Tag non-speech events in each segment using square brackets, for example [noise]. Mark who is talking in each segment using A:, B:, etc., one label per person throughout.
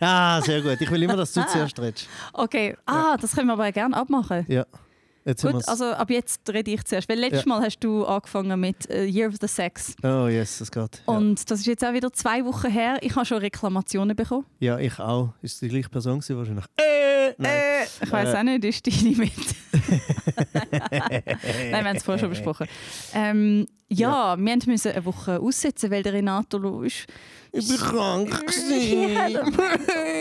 A: Ah, sehr gut. Ich will immer, dass du zuerst redest.
B: Okay, ah, das können wir aber gerne abmachen.
A: Ja. Jetzt
B: Gut, also ab jetzt rede ich zuerst. Weil letztes
A: Ja.
B: Mal hast du angefangen mit äh, Year of the Sex.
A: Oh, yes, das geht. Ja.
B: Und das ist jetzt auch wieder zwei Wochen her. Ich habe schon Reklamationen bekommen.
A: ja, ich auch. Ist die gleiche Person gewesen, wahrscheinlich? Äh, nein.
B: Äh, ich weiß
A: Äh.
B: auch nicht, ist die mit? [laughs] Nein, wir haben es vorher schon besprochen. Ähm, ja, wir mussten eine Woche aussetzen, weil der Renato ist.
A: Ich bin krank. gewesen.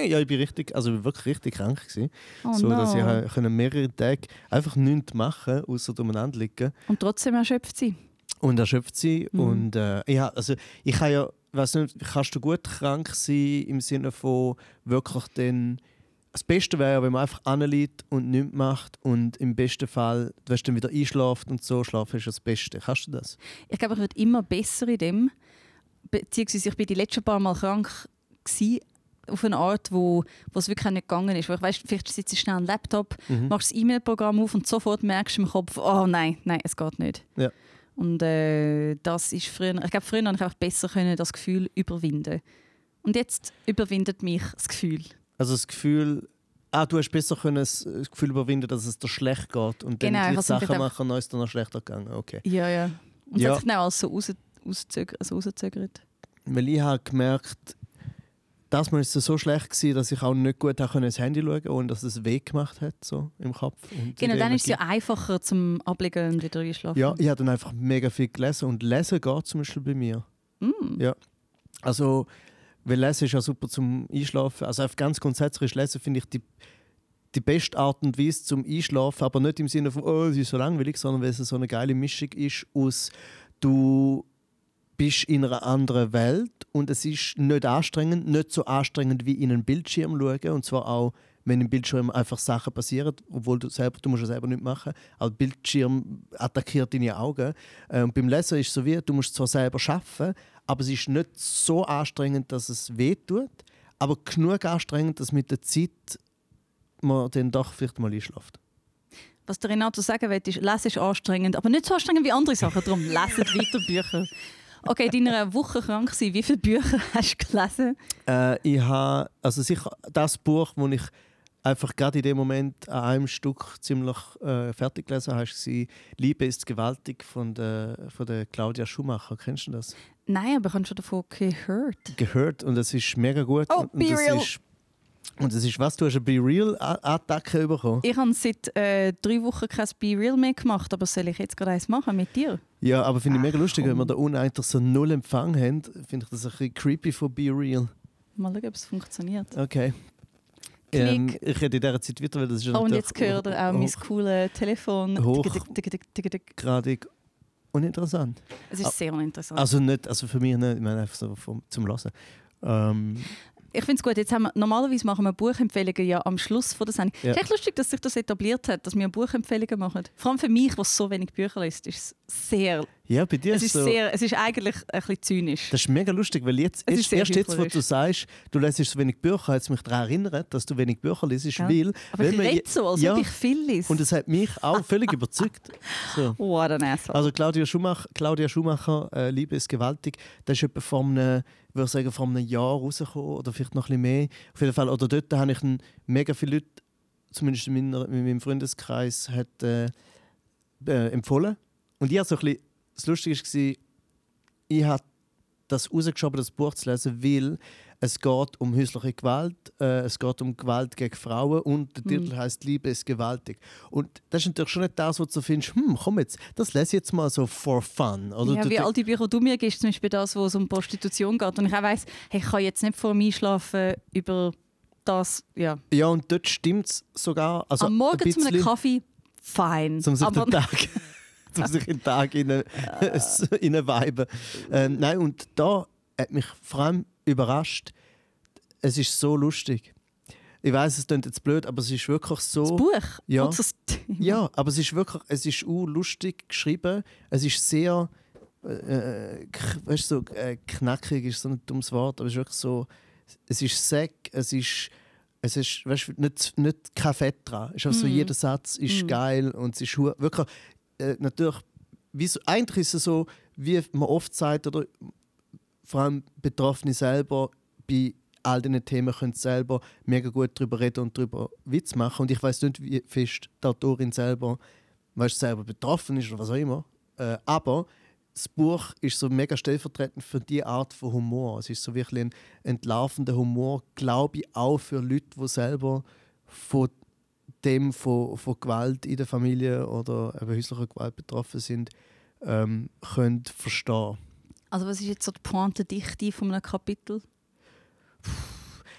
A: [laughs] ja, ich bin richtig, also ich bin wirklich richtig krank gewesen.
B: Oh
A: so,
B: no.
A: dass ich können mehrere Tage einfach nichts machen, außer umeinander liegen
B: Und trotzdem erschöpft sie.
A: und erschöpft sein.
B: Mhm.
A: Und äh, ja, also ich kann ja, weiß nicht, kannst du gut krank sein im Sinne von wirklich dann. Das Beste wäre, wenn man einfach anliegt und nichts macht und im besten Fall, du hast dann wieder einschlaft und so, schlafen ist das Beste. Kannst du das?
B: Ich glaube, ich werde immer besser in dem. Beziehungsweise ich bin die letzten paar Mal krank gewesen, auf eine Art, wo, wo es wirklich nicht gegangen ist. Wo ich weiss, vielleicht sitzt du schnell am Laptop,
A: Mhm.
B: machst das E-Mail-Programm auf und sofort merkst du im Kopf, oh nein, nein, es geht nicht.
A: Ja.
B: Und äh, das ist früher, ich glaube, früher habe ich besser können das Gefühl überwinden. Und jetzt überwindet mich das Gefühl.
A: Also das Gefühl, ah, du hast besser können das Gefühl überwinden, dass es dir schlecht geht und
B: Genau,
A: dann die Sachen machen, dann ist es dir noch schlechter gegangen. Okay.
B: Ja, ja. Und
A: Ja.
B: das hat sich dann auch so raus, rauszöger, also.
A: Weil ich habe gemerkt, das Mal ist es so schlecht gewesen, dass ich auch nicht gut habe ins Handy schauen konnte und dass es weh gemacht hat so im Kopf.
B: Genau, dann ist es ja einfacher zum Ablegen und wieder einschlafen.
A: Ja, ich habe dann einfach mega viel gelesen und Lesen geht zum Beispiel bei mir.
B: Mm.
A: Ja. Also, weil Lesen ist ja super zum Einschlafen. Also auf ganz grundsätzlich Lesen finde ich die, die beste Art und Weise zum Einschlafen, aber nicht im Sinne von, oh, es ist so langweilig, sondern weil es so eine geile Mischung ist aus, du bist in einer anderen Welt und es ist nicht anstrengend, nicht so anstrengend wie in einen Bildschirm schauen und zwar auch wenn im Bildschirm einfach Sachen passieren, obwohl du selber, du musst es selber nicht machen, aber der Bildschirm attackiert deine Augen. Und beim Lesen ist es so wie, du musst zwar selber schaffen, aber es ist nicht so anstrengend, dass es weh tut, aber genug anstrengend, dass mit der Zeit man dann doch vielleicht mal einschläft.
B: Was der Renato sagen will, ist, Lesen ist anstrengend, aber nicht so anstrengend wie andere Sachen. Darum [laughs] leset weiter Bücher. Okay, in deiner Woche krank sein, wie viele Bücher [laughs] hast du gelesen?
A: Äh, ich habe also sicher das Buch, das ich einfach gerade in dem Moment an einem Stück ziemlich äh, fertig gelesen habe, war «Liebe ist gewaltig» von der, von der Claudia Schumacher. Kennst du das?
B: Nein, aber ich habe schon davon gehört.
A: Gehört und es ist mega gut.
B: Oh,
A: und
B: Be
A: das
B: Real.
A: Und es ist was, du hast eine «Be Real»-Attacke bekommen?
B: Ich habe seit äh, drei Wochen kein Be Real mehr gemacht, aber soll ich jetzt gerade eins machen mit dir?
A: Ja, aber finde ich mega lustig, wenn wir da unten eigentlich so null Empfang haben, finde ich das ein bisschen creepy von «Be Real».
B: Mal schauen, ob es funktioniert.
A: Okay. Ähm, ich rede in dieser Zeit weiter, weil das ist ja
B: Oh, und jetzt hört ihr auch mein cooles Telefon.
A: Hoch. Uninteressant.
B: Es ist
A: Ah,
B: sehr uninteressant.
A: Also nicht, also für mich nicht, ich meine einfach so vom, zum Hören. Ähm,
B: Ich finde es gut. Jetzt haben wir, normalerweise machen wir Buchempfehlungen ja am Schluss von der Sendung.
A: Ja.
B: Es ist echt lustig, dass sich das etabliert hat, dass wir Buchempfehlungen machen. Vor allem für mich, was so wenig Bücher liest, ist es sehr.
A: Ja, bei dir
B: Es
A: ist so,
B: sehr. Es ist eigentlich ein bisschen zynisch.
A: das ist mega lustig, weil jetzt,
B: Es ist
A: erst, jetzt, wo du sagst, du lesest so wenig Bücher, hat es mich daran erinnert, dass du wenig Bücher liest,
B: Ja.
A: weil,
B: Aber ich rede so, als
A: ja,
B: ob ich viel lese.
A: und es hat mich auch völlig überzeugt. So. [laughs]
B: What an asshole.
A: Also Claudia Schumacher, Claudia Schumacher äh, «Liebe ist gewaltig», das ist etwa vor einem, ich würde sagen, vor einem Jahr rausgekommen oder vielleicht noch ein bisschen mehr. Auf jeden Fall, oder dort habe ich einen, mega viele Leute, zumindest in, meiner, in meinem Freundeskreis, hat, äh, äh, empfohlen. Und ich habe so ein bisschen, das Lustige war, ich habe das rausgeschoben, das Buch zu lesen, weil es geht um häusliche Gewalt, äh, es geht um Gewalt gegen Frauen und der Titel heißt Liebe ist gewaltig. Und das ist natürlich schon nicht das, was du findest, hm, komm jetzt, das lese ich jetzt mal so for fun. Oder
B: ja, wie all die Bücher, die du mir gibst, zum Beispiel das, wo es um Prostitution geht. Und ich auch weiss, hey, ich kann jetzt nicht vor dem Einschlafen über das. Ja.
A: ja, und dort stimmt es sogar. Also
B: Am Morgen zu einem Kaffee, fein.
A: zum den Tag, zum sich den Tag in eine, in eine Vibe. Ähm, nein, und da hat mich vor allem überrascht, es ist so lustig. Ich weiß, es klingt jetzt blöd, aber es ist wirklich so.
B: das Buch.
A: Ja.
B: Das.
A: Ja, aber es ist wirklich, es ist auch lustig geschrieben. Es ist sehr, äh, k- weißt du, so, äh, knackig ist so ein dummes Wort, aber es ist wirklich so, es ist sack, es ist, es ist, weißt du, nicht, nicht kein Fett dran. Es ist auch so,
B: Mm.
A: jeder Satz ist
B: Mm.
A: geil und es ist wirklich, äh, natürlich, wie so, eigentlich ist es so, wie man oft sagt, oder vor allem Betroffene selber, bei all diesen Themen können selber mega gut darüber reden und darüber Witz machen. Und ich weiß nicht, wie fest die Autorin selber, weißt, selber betroffen ist oder was auch immer. Äh, aber das Buch ist so mega stellvertretend für die Art von Humor. Es ist so wirklich ein entlarvender Humor, glaube ich, auch für Leute, die selber von dem von, von Gewalt in der Familie oder eben häuslicher Gewalt betroffen sind, ähm, können verstehen.
B: Also was ist jetzt so die Pointe-Dichte von einem Kapitel?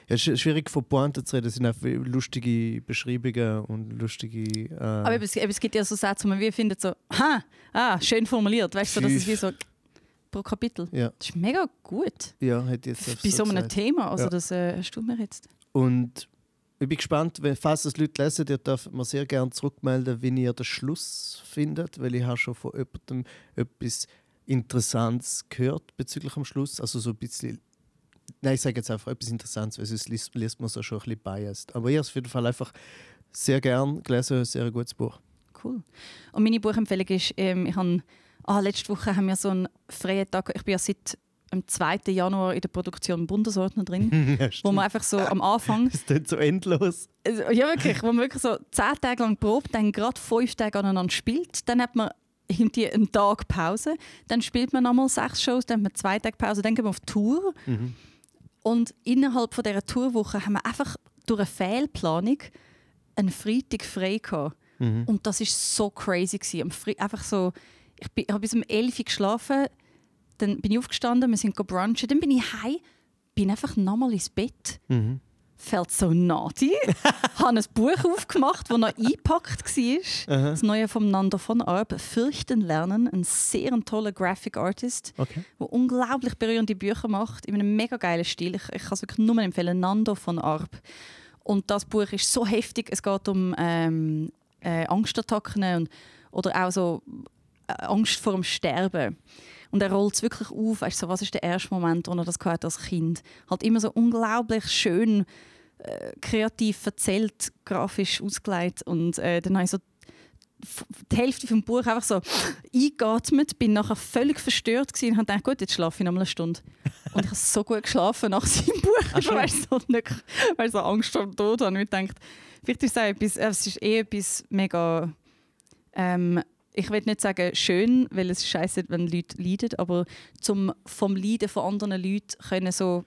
A: Ja, es ist schwierig von Pointen zu reden. Es sind einfach lustige Beschreibungen und lustige. Äh
B: Aber es, es gibt ja so Sätze, wo man wie findet so, ha, ah, schön formuliert. Weißt du, so, das ist wie so pro Kapitel.
A: Ja.
B: Das ist mega gut.
A: Ja, hätte jetzt
B: Bei so, einem
A: gesagt.
B: Thema. Also
A: Ja.
B: das äh, hast du mir jetzt.
A: Und ich bin gespannt, wenn, falls es Leute lesen, ihr dürft mir sehr gerne zurückmelden, wie ihr den Schluss findet, weil ich habe schon von jemandem etwas Interessantes gehört bezüglich am Schluss. Also so ein bisschen, nein, ich sage jetzt einfach etwas Interessantes, weil sonst liest, liest man so schon ein bisschen biased. Aber ich habe es auf jeden Fall einfach sehr gern gelesen, ein sehr gutes Buch.
B: Cool. Und meine Buchempfehlung ist, ähm, ich habe, ah, letzte Woche haben wir so einen freien Tag, ich bin ja seit dem 2. Januar in der Produktion Bundesordner drin, [laughs]
A: ja,
B: wo man einfach so am Anfang
A: es tut so endlos.
B: Also, ja, wirklich. Wo man wirklich so zehn Tage lang probt, dann gerade fünf Tage aneinander spielt. Dann hat man irgendwie einen Tag Pause. Dann spielt man nochmal sechs Shows, dann hat man zwei Tage Pause, dann gehen wir auf Tour.
A: Mhm.
B: Und innerhalb von dieser Tourwoche haben wir einfach durch eine Fehlplanung einen Freitag frei gehabt.
A: Mhm.
B: Und das war so crazy. Gewesen. Am einfach so, ich habe bis um 11 Uhr geschlafen, dann bin ich aufgestanden, wir sind brunchen, dann bin ich heim, bin einfach nochmal ins Bett
A: Mhm.
B: fällt so naughty. [laughs] habe ein Buch aufgemacht, das noch eingepackt war.
A: Aha.
B: Das neue von Nando von Arp, Fürchten lernen. Ein sehr toller Graphic Artist,
A: Okay.
B: der unglaublich berührende Bücher macht, in einem mega geilen Stil. Ich, ich kann es wirklich nur empfehlen, Nando von Arp. Und das Buch ist so heftig. Es geht um ähm, äh, Angstattacken und, oder auch so äh, Angst vor dem Sterben. Und er rollt es wirklich auf. Weißt, du, so, was ist der erste Moment, wo er das gehört als Kind? Halt immer so unglaublich schön, äh, kreativ erzählt, grafisch ausgelegt. Und äh, dann habe ich so die Hälfte vom Buch einfach so eingeatmet, bin nachher völlig verstört gewesen und habe gedacht, gut, jetzt schlafe ich noch mal eine Stunde. Und ich habe so gut geschlafen nach seinem Buch,
A: Ach [laughs]
B: weil ich so, nicht, weil ich so Angst vor dem Tod habe. Und ich dachte, vielleicht ist es, auch etwas, äh, es ist eh etwas mega, ähm, ich will nicht sagen schön, weil es ist scheiße, wenn Leute leiden, aber zum vom Leiden von anderen Leuten können so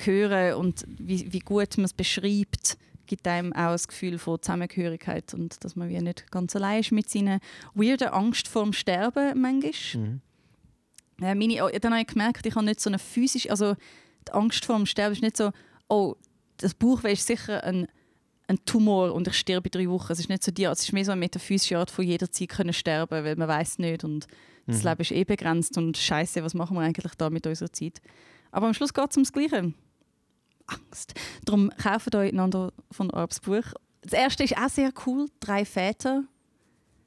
B: hören und wie, wie gut man es beschreibt, gibt einem auch das Gefühl von Zusammengehörigkeit und dass man wie nicht ganz allein ist mit seiner weirden Angst vor dem Sterben manchmal.
A: Mhm.
B: Äh, meine, oh, dann habe ich gemerkt, ich habe nicht so eine physische, also die Angst vor dem Sterben ist nicht so, oh, das Bauchweh ist sicher ein, ein Tumor und ich sterbe in drei Wochen. Es ist nicht so die, es ist mehr so eine metaphysische Art von jederzeit können sterben, weil man weiß nicht und das
A: Mhm.
B: Leben ist eh begrenzt und Scheiße, was machen wir eigentlich da mit unserer Zeit? Aber am Schluss geht es ums Gleiche. Angst. Darum kauft euch einander von Orbs Buch. Das erste ist auch sehr cool, drei Väter.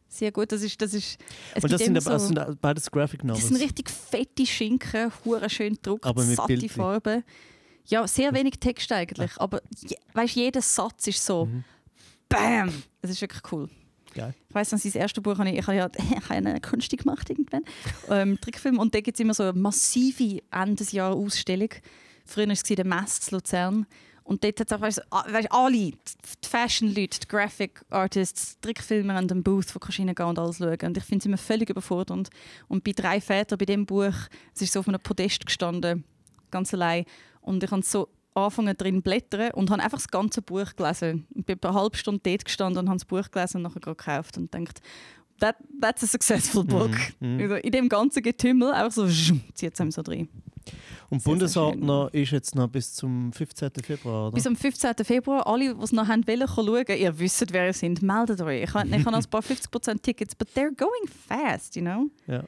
B: Sehr gut, das ist, das ist es
A: Und das sind,
B: so-
A: das sind beides Graphic
B: das
A: Novels.
B: sind richtig fette Schinken, hure schön gedruckt, satte. Farben. Ja, sehr wenig Text eigentlich, aber je, weißt, jeder Satz ist so
A: Mhm.
B: BAM! Es ist wirklich cool.
A: Geil.
B: Ich weiss noch, sein erstes Buch habe ich, ich habe ja [laughs] ich habe eine Kunst gemacht irgendwann, ähm, Trickfilm und da gibt es immer so eine massive Endesjahr-Ausstellung. Früher war es der Mess Luzern und dort hat es auch weißt, weißt, alle, die Fashion-Leute, die Graphic Artists, die Trickfilmer an dem Booth, wo kannst reingehen und alles schauen. Und ich finde es immer völlig überfordernd. Und bei «Drei Väter», bei dem Buch, es ist so auf einem Podest gestanden, ganz allein. Und ich habe so angefangen drin zu blättern und habe einfach das ganze Buch gelesen. Ich bin eine halbe Stunde dort gestanden und habe das Buch gelesen und nachher gekauft und gedacht, that, that's a successful book.
A: Mhm.
B: Also in dem ganzen Getümmel einfach so zieht es einem so drin.
A: Und Bundesordner ist jetzt noch bis zum 15. Februar, oder?
B: Bis am 15. Februar, alle, die es noch haben wollen, schauen, ihr wisst, wer ihr seid, meldet euch. Ich habe ich habe noch ein paar [laughs] 50% Tickets, but they're going fast, you know?
A: Ja.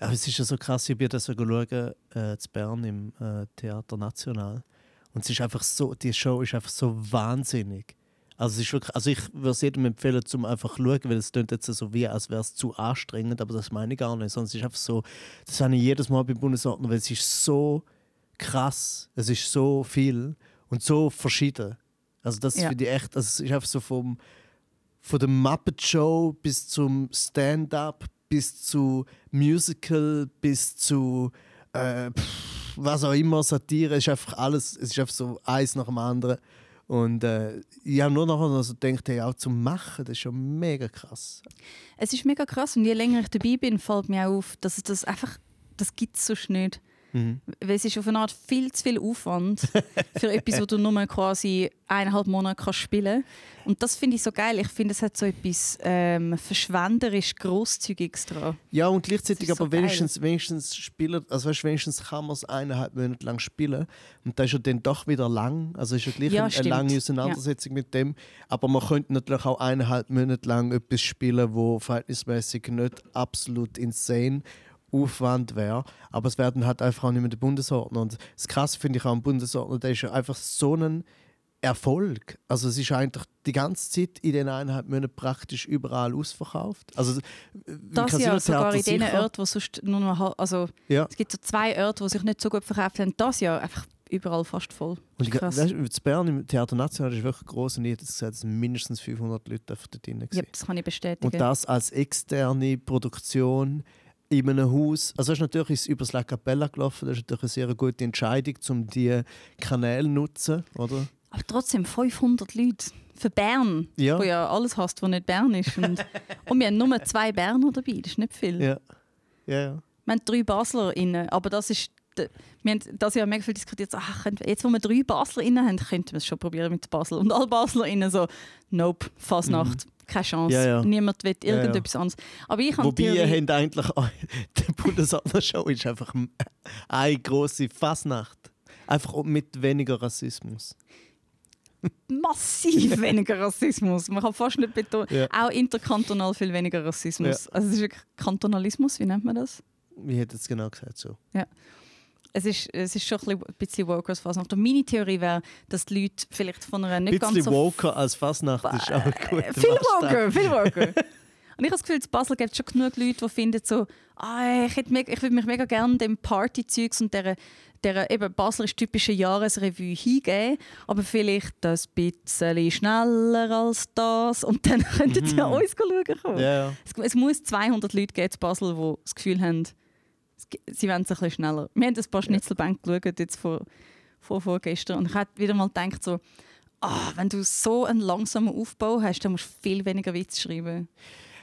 A: Ja. Es ist ja so krass, ich bin das so schauen, äh, zu Bern im äh, Theater National. Und es ist einfach so, die Show ist einfach so wahnsinnig. Also, es ist wirklich, also ich würde es jedem empfehlen, zum einfach zu schauen, weil es klingt jetzt so wie, als wäre es zu anstrengend, aber das meine ich gar nicht. Sondern es ist einfach so, das habe ich jedes Mal beim Bundesordner, weil es ist so krass, es ist so viel und so verschieden. Also das
B: Ja.
A: finde ich echt, also es ist einfach so vom, von der Muppet Show bis zum Stand-up, bis zu Musical, bis zu äh, pff, was auch immer, Satire, ist einfach alles, es ist einfach so eins nach dem anderen. Und äh, ich habe nur nachher also gedacht, hey, auch zum Machen, das ist schon mega krass.
B: Es ist mega krass und je länger ich dabei bin, fällt mir auch auf, dass es das einfach, das gibt es sonst nicht.
A: Mhm.
B: Weil es ist auf eine Art viel zu viel Aufwand [laughs] für etwas, wo du nur quasi eineinhalb Monate kannst spielen kannst. Und das finde ich so geil. Ich finde, es hat so etwas ähm, verschwenderisch Grosszügiges dran.
A: Ja, und gleichzeitig
B: ist so
A: aber wenigstens, wenigstens spielen, also weißt, wenigstens kann man es eineinhalb Monate lang spielen. Und das ist ja dann doch wieder lang. Also ist ja gleich
B: Ja,
A: eine, eine lange Auseinandersetzung mit dem. Aber man könnte natürlich auch eineinhalb Monate lang etwas spielen, wo verhältnismäßig nicht absolut insane Aufwand wäre. Aber es werden halt einfach auch nicht mehr der Bundesordner. Und das Krasse finde ich auch am Bundesordner, der ist ja einfach so ein Erfolg. Also es ist eigentlich die ganze Zeit in den eineinhalb Monaten praktisch überall ausverkauft. Also im
B: Das ja, sogar in den. Orten, wo sonst nur noch... Also,
A: Ja.
B: es gibt so zwei Orte, die sich nicht so gut verkauft haben. Das Jahr einfach überall fast voll.
A: Und
B: Das
A: ich, weißt, das Bern im Theater National ist wirklich groß und ich hätte gesagt, es sind mindestens 500 Leute dort drin.
B: Ja, das kann ich bestätigen.
A: Und das als externe Produktion in einem Haus. Also, das ist natürlich ist über das La Capella gelaufen. Das ist natürlich eine sehr gute Entscheidung, um die Kanäle zu nutzen, oder?
B: Aber trotzdem 500 Leute. Für Bern,
A: Ja.
B: wo ja alles hast, was nicht Bern ist. Und, [laughs] und wir haben nur zwei Berner dabei, das ist nicht viel.
A: Ja. Ja, ja.
B: Wir haben drei BaslerInnen, aber das ist... Wir haben das Jahr mega viel diskutiert. Ach, jetzt, wo wir drei BaslerInnen haben, könnten wir es schon probieren mit Basel. Und alle BaslerInnen so, nope, Fasnacht, keine Chance.
A: Ja, ja.
B: Niemand will
A: Ja, ja.
B: irgendetwas anderes. Aber ich
A: Wobei
B: Theorie-
A: habt eigentlich [laughs] die Bundesordner-Show ist einfach eine große Fasnacht. Einfach mit weniger Rassismus.
B: massiv [laughs] weniger Rassismus. Man kann fast nicht betonen.
A: Ja.
B: Auch interkantonal viel weniger Rassismus. Also es ist Kantonalismus, wie nennt man das?
A: Wie hätte es genau gesagt so?
B: Es ist, es ist schon ein bisschen- ein bisschen woke als Fasnacht. Und meine Theorie wäre, dass die Leute vielleicht von einer
A: Ein
B: nicht ganz
A: bisschen
B: so...
A: woker als Fasnacht ist auch ein guter
B: Äh, viel woker, viel woker. [laughs] Und ich habe das Gefühl, in Basel gibt es schon genug Leute, die finden so, ah, ich, hätte ich würde mich mega gerne dem Partyzeugs und der, der eben Basler ist typische Jahresrevue hingeben, aber vielleicht das bisschen schneller als das und dann könnten sie an uns schauen kommen.
A: Ja.
B: Es, es muss 200 Leute geben in Basel, die das Gefühl haben, sie wollen es ein bisschen schneller. Wir haben ein paar Schnitzelbänke geschaut, jetzt vor, vor, vorgestern, und ich habe wieder mal gedacht, so, ah, wenn du so einen langsamen Aufbau hast, dann musst du viel weniger Witz schreiben.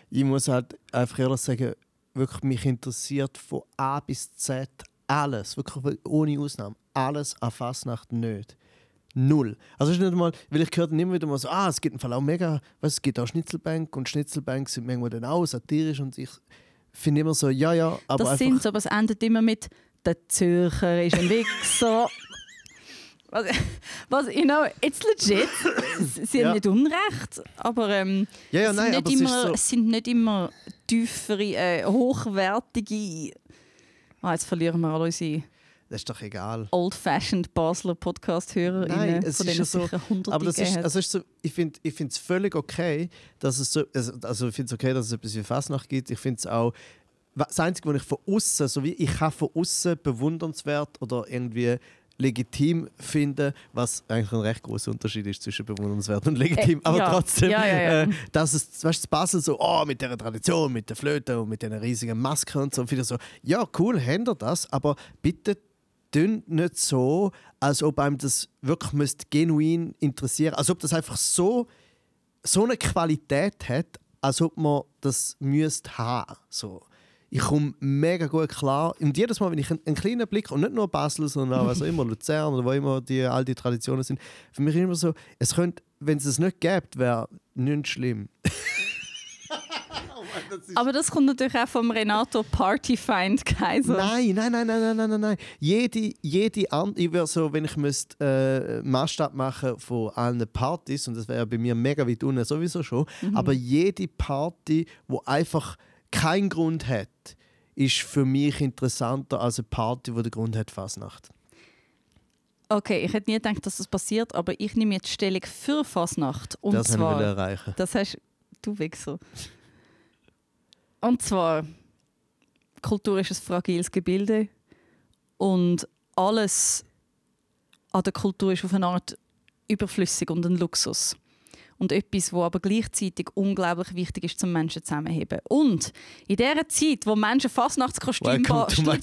A: Ich muss halt einfach ehrlich sagen, wirklich mich interessiert von A bis Z alles, wirklich ohne Ausnahme, alles an Fasnacht nicht. Null. Also ist nicht mal, weil ich gehört immer wieder mal so, ah, es gibt im Fall auch mega, weißt, es gibt auch Schnitzelbank und Schnitzelbank sind manchmal dann auch satirisch und ich finde immer so, ja, ja, aber
B: das sind aber es endet immer mit «Der Zürcher ist ein Wichser». [laughs] was, was, you know, it's legit. Sie haben
A: Ja.
B: nicht Unrecht, aber ähm,
A: ja, ja,
B: es,
A: nein,
B: sind
A: aber
B: nicht
A: es ist
B: immer,
A: so,
B: es sind nicht immer tiefere, äh, hochwertige... Ah, jetzt verlieren wir alle unsere
A: das ist doch egal.
B: old-fashioned Basler Podcast-HörerInnen,
A: Nein, es
B: von
A: ist
B: denen
A: so- Aber das ist, also ist so, ich finde ich es völlig okay, dass es so, also also ich finde es okay, dass es etwas wie Fasnacht gibt. Ich finde es auch, das Einzige, was ich von außen, so wie ich kann von außen bewundernswert oder irgendwie legitim finden, was eigentlich ein recht großer Unterschied ist zwischen bewundernswert und legitim,
B: Äh,
A: aber
B: ja.
A: trotzdem,
B: Ja, ja.
A: Äh, dass es, weißt du, Basel so, oh, mit der Tradition, mit der Flöte und mit den riesigen Masken und so, und wieder so, ja, cool, ihr das, aber bitte tun nicht so, als ob einem das wirklich müsste genuin interessieren, als ob das einfach so, so eine Qualität hat, als ob man das müsste haben. So. Ich komme mega gut klar. Und jedes Mal, wenn ich einen, einen kleinen Blick, und nicht nur Basel, sondern auch also immer [laughs] Luzern oder wo immer die, all die Traditionen sind, für mich immer so, es könnte, wenn es es nicht gäbe, wäre nicht schlimm. [laughs]
B: Aber das kommt natürlich auch vom Renato Partyfind Kaiser.
A: Nein, nein, nein, nein, nein, nein, nein. Jede, jede an ich wäre so, wenn ich müsste äh, Maßstab machen von allen Partys und das wäre bei mir mega weit unten sowieso schon, aber jede Party, wo einfach keinen Grund hat, ist für mich interessanter als eine Party, wo der Grund hat Fasnacht.
B: Okay, ich hätte nie gedacht, dass das passiert, aber ich nehme jetzt Stellung für Fasnacht. Und
A: das
B: zwar,
A: wir erreichen.
B: das hast du Wichser. Und zwar, Kultur ist ein fragiles Gebilde und alles an der Kultur ist auf eine Art überflüssig und ein Luxus. Und etwas, wo aber gleichzeitig unglaublich wichtig ist zum Menschen zusammenheben. Und in dieser Zeit, wo Menschen Fastnachtskostüme basteln,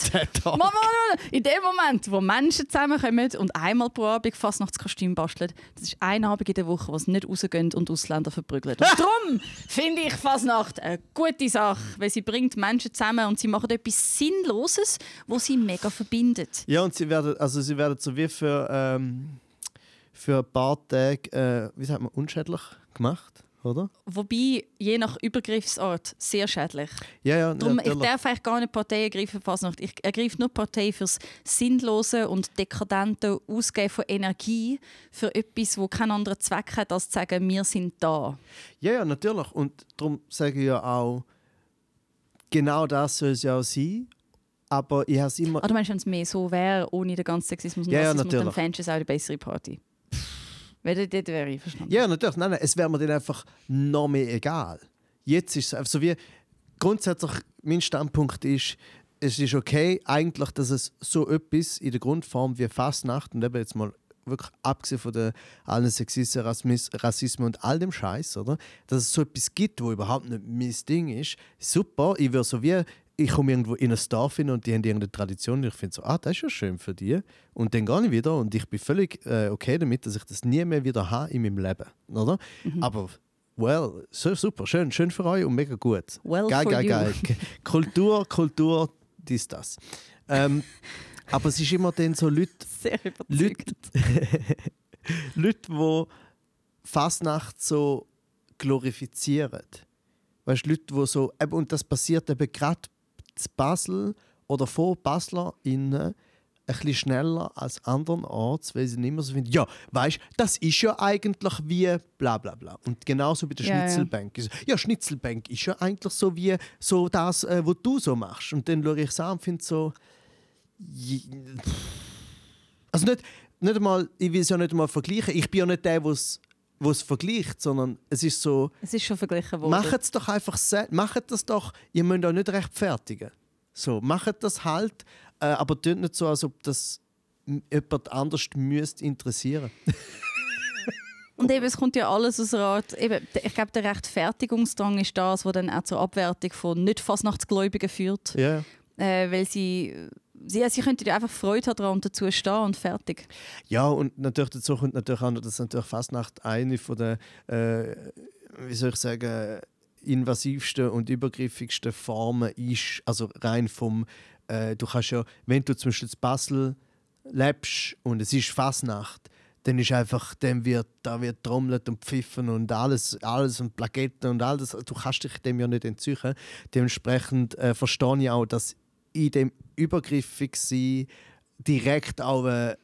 B: in dem Moment, wo Menschen zusammenkommen und einmal pro Abend Fastnachtskostüm basteln, das ist ein Abend in der Woche, wo sie nicht rausgehen und Ausländer verprügeln. [laughs] Und darum finde ich Fastnacht eine gute Sache, weil sie bringt Menschen zusammen und sie machen etwas Sinnloses, wo sie mega verbindet.
A: Ja, und sie werden, also sie werden so wie für, ähm, für ein paar Tage, äh, wie sagt man, unschädlich gemacht, oder?
B: Wobei, je nach Übergriffsart, sehr schädlich.
A: Ja, ja,
B: Darum, ich darf eigentlich gar nicht Partei ergreifen, Fasnacht. Ich ergreife nur Partei fürs Sinnlose und dekadente Ausgeben von Energie für etwas, wo keinen anderen Zweck hat, als zu sagen, wir sind da.
A: Ja, ja, natürlich. Und darum sage ich ja auch, genau das soll es ja auch sein. Aber ich habe es immer...
B: Oder meinst du, wenn es mehr so wäre, ohne den ganzen Sexismus und
A: Ja, ja,
B: Rassismus, dann
A: natürlich.
B: fändest du es auch die bessere Party. Weil dort wäre ich verstanden.
A: Ja, natürlich. Nein, nein, es wäre mir dann einfach noch mehr egal. Jetzt ist es einfach so wie... Grundsätzlich, mein Standpunkt ist, es ist okay eigentlich, dass es so etwas in der Grundform wie Fastnacht und eben jetzt mal wirklich abgesehen von allen Sexismus, Rassismus, und all dem Scheiß, oder? Dass es so etwas gibt, wo überhaupt nicht mein Ding ist. Super, ich wäre so wie, ich komme irgendwo in ein Dorf hin und die haben irgendeine Tradition und ich finde so, ah, das ist ja schön für die. Und dann gehe ich wieder und ich bin völlig äh, okay damit, dass ich das nie mehr wieder habe in meinem Leben, oder? Aber well, so super, schön, schön für euch und mega gut.
B: Well
A: geil, geil,
B: you.
A: geil. Kultur, Kultur, dies, das. Ähm, aber es ist immer dann so Leute,
B: Sehr überzeugt.
A: Leute, [laughs] die Fasnacht so glorifizieren. Weißt du, Leute, die so. Und das passiert eben gerade in Basel oder vor BaslerInnen ein bisschen schneller als anderen Orts, weil sie nicht mehr so finden, ja, weißt du, das ist ja eigentlich wie bla bla bla. Und genauso bei der
B: Ja.
A: Schnitzelbank. Ja. ja, Schnitzelbank ist ja eigentlich so wie so das, äh, was du so machst. Und dann schaue ich es an und finde so. Also nicht, nicht einmal, ich will es ja nicht einmal vergleichen. Ich bin ja nicht der, der es vergleicht, sondern es ist so,
B: Es ist schon verglichen worden.
A: macht es doch einfach. Macht das doch, ihr müsst auch nicht rechtfertigen. So, macht das halt, äh, aber tut nicht so, als ob das jemand anders müsste interessieren. [laughs]
B: Und eben, es kommt ja alles aus einer Art, eben, ich glaube, der Rechtfertigungsdrang ist das, was dann auch zur Abwertung von nicht Fastnachtsgläubigen führt.
A: Ja.
B: Äh, weil sie, sie, sie könnten ja einfach Freude daran und dazu stehen und fertig.
A: Ja, und natürlich dazu kommt natürlich auch noch, dass natürlich Fastnacht eine von der, äh, wie soll ich sagen, invasivsten und übergriffigsten Formen ist. Also rein vom, äh, du kannst ja, wenn du zum Beispiel in Basel lebst und es ist Fastnacht, dann ist einfach, dann wird, da wird trommelt und pfiffen und alles, alles und Plaketten und alles. Du kannst dich dem ja nicht entziehen. Dementsprechend äh, verstehe ich auch, dass in dem übergriffig sein direkt auch äh,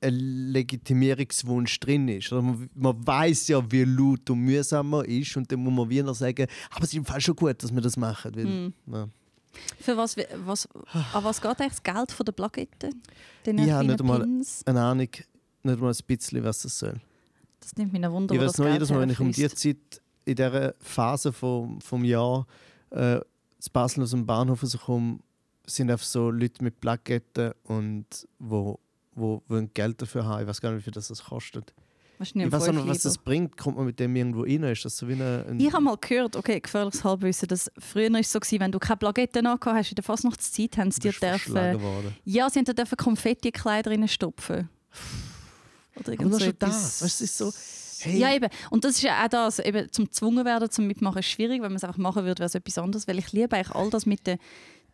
A: ein Legitimierungswunsch drin ist. Also man, man weiß ja, wie laut und mühsam man ist und dann muss man wieder sagen, aber es ist im Fall schon gut, dass wir das machen. Weil,
B: Hm.
A: ja.
B: Für was, was, an was geht eigentlich das Geld von der Plakette? Den
A: Ich habe nicht einmal-
B: Pins?
A: Eine Ahnung, nicht mal ein bisschen, was das soll.
B: Das nimmt mich ein Wunder,
A: ich weiß
B: Geld
A: jedes Mal, wenn ich um die
B: herfliesst.
A: Zeit in dieser Phase vom, vom Jahr äh, zu Basel aus dem Bahnhof rauskomme, sind einfach so Leute mit Plaketten und wo, wo, wo Geld dafür haben. Ich weiß gar nicht, wie viel das, das kostet. Ich weiß auch nicht, was das bringt. Kommt man mit dem irgendwo rein? Ist das so wie eine, ein
B: Ich habe mal gehört, okay, gefährliches Halbwissen, dass früher ist es so gewesen, wenn du keine Plakette angehabt hast in der Fastnachtszeit, haben sie dir dürfen, ja, sie dürfen Konfetti-Kleider reinstopfen. Oder
A: Aber
B: irgend
A: nur
B: so
A: das. Weißt ist so, hey,
B: Ja, eben. Und das ist ja auch das, eben zum gezwungen werden, zum Mitmachen, ist schwierig. Wenn man es einfach machen würde, wäre es etwas anderes. Weil ich liebe eigentlich all das mit der,